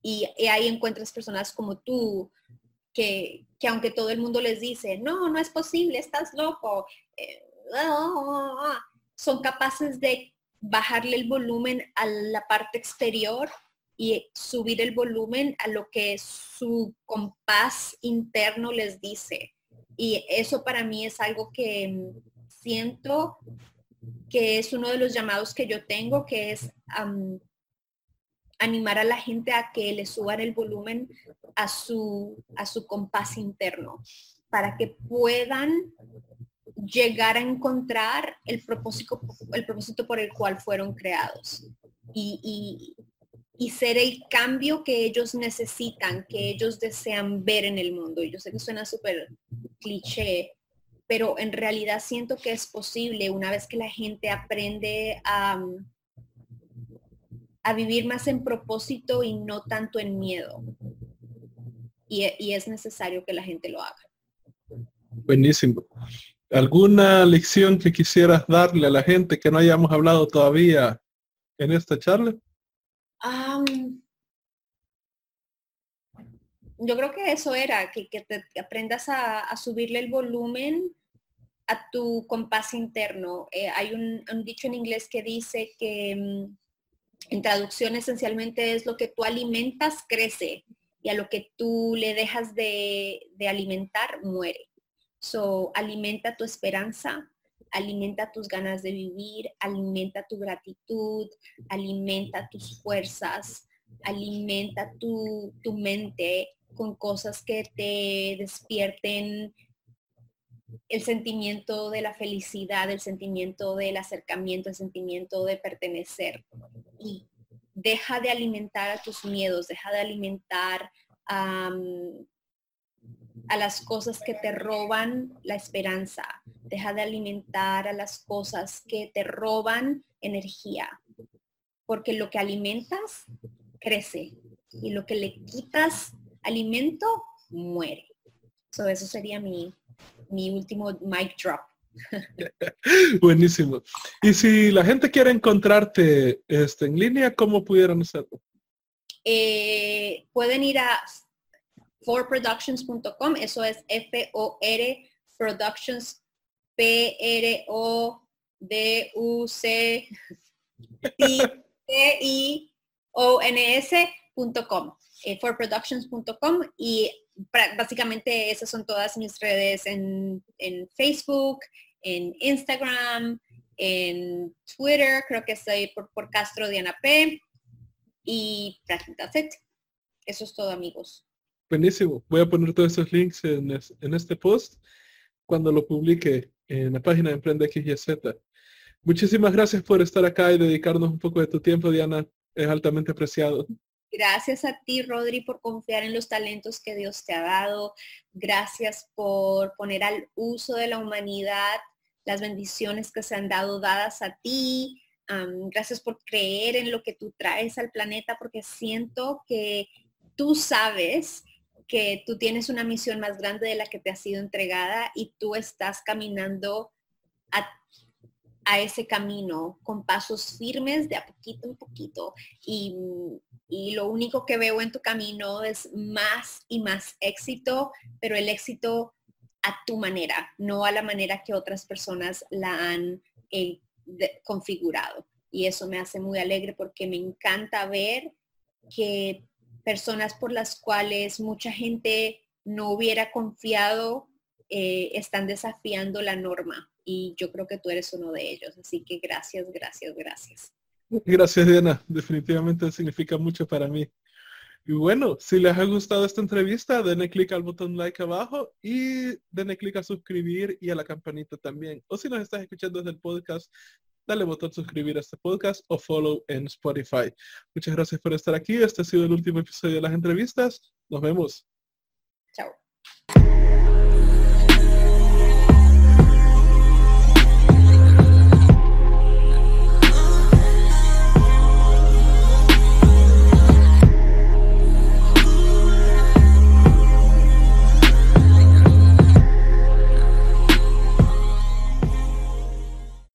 Y, ahí encuentras personas como tú, que, aunque todo el mundo les dice, no, no es posible, estás loco, eh, son capaces de bajarle el volumen a la parte exterior y subir el volumen a lo que su compás interno les dice. Y eso para mí es algo que siento que es uno de los llamados que yo tengo, que es animar a la gente a que le suban el volumen a su, a su compás interno para que puedan llegar a encontrar el propósito, el propósito por el cual fueron creados y, y, ser el cambio que ellos necesitan, que ellos desean ver en el mundo. Yo sé que suena súper cliché, pero en realidad siento que es posible una vez que la gente aprende a, a vivir más en propósito y no tanto en miedo. Y, es necesario que la gente lo haga. Buenísimo. ¿Alguna lección que quisieras darle a la gente que no hayamos hablado todavía en esta charla? Yo creo que eso era, que, te, aprendas a, subirle el volumen a tu compás interno. Eh, hay un, dicho en inglés que dice que mm, en traducción esencialmente es lo que tú alimentas crece y a lo que tú le dejas de, alimentar muere. So, alimenta tu esperanza, alimenta tus ganas de vivir, alimenta tu gratitud, alimenta tus fuerzas, alimenta tu, tu mente con cosas que te despierten el sentimiento de la felicidad, el sentimiento del acercamiento, el sentimiento de pertenecer. Y deja de alimentar a tus miedos, deja de alimentar a las cosas que te roban la esperanza, deja de alimentar a las cosas que te roban energía, porque lo que alimentas crece. Y lo que le quitas alimento muere. eso sería mi, mi último mic drop. <laughs> Buenísimo. Y si la gente quiere encontrarte este, en línea, ¿cómo pudieran hacerlo? Eh, pueden ir a forproductions.com, eso es F-O-R Productions, P-R-O Eh, forproductions.com y básicamente esas son todas mis redes en, en Facebook, en Instagram, en Twitter, creo que estoy por, por Castro Diana P. Y it. Eso es todo, amigos. Buenísimo. Voy a poner todos esos links en, en este post cuando lo publique en la página de Emprende XYZ. Muchísimas gracias por estar acá y dedicarnos un poco de tu tiempo, Diana. Es altamente apreciado. Gracias a ti, Rodri, por confiar en los talentos que Dios te ha dado. Gracias por poner al uso de la humanidad las bendiciones que se han dado dadas a ti. gracias por creer en lo que tú traes al planeta, porque siento que tú sabes que tú tienes una misión más grande de la que te ha sido entregada y tú estás caminando a, ese camino con pasos firmes de a poquito en poquito. Y, y lo único que veo en tu camino es más y más éxito, pero el éxito a tu manera, no a la manera que otras personas la han eh, configurado. Y eso me hace muy alegre porque me encanta ver que personas por las cuales mucha gente no hubiera confiado eh, están desafiando la norma. Y yo creo que tú eres uno de ellos. Así que gracias, gracias, gracias. Gracias, Diana. Definitivamente significa mucho para mí. Y bueno, si les ha gustado esta entrevista, denle clic al botón like abajo y denle clic a suscribir y a la campanita también. O si nos estás escuchando desde el podcast, dale botón suscribir a este podcast o follow en Spotify. Muchas gracias por estar aquí. Este ha sido el último episodio de las entrevistas. Nos vemos. Chao.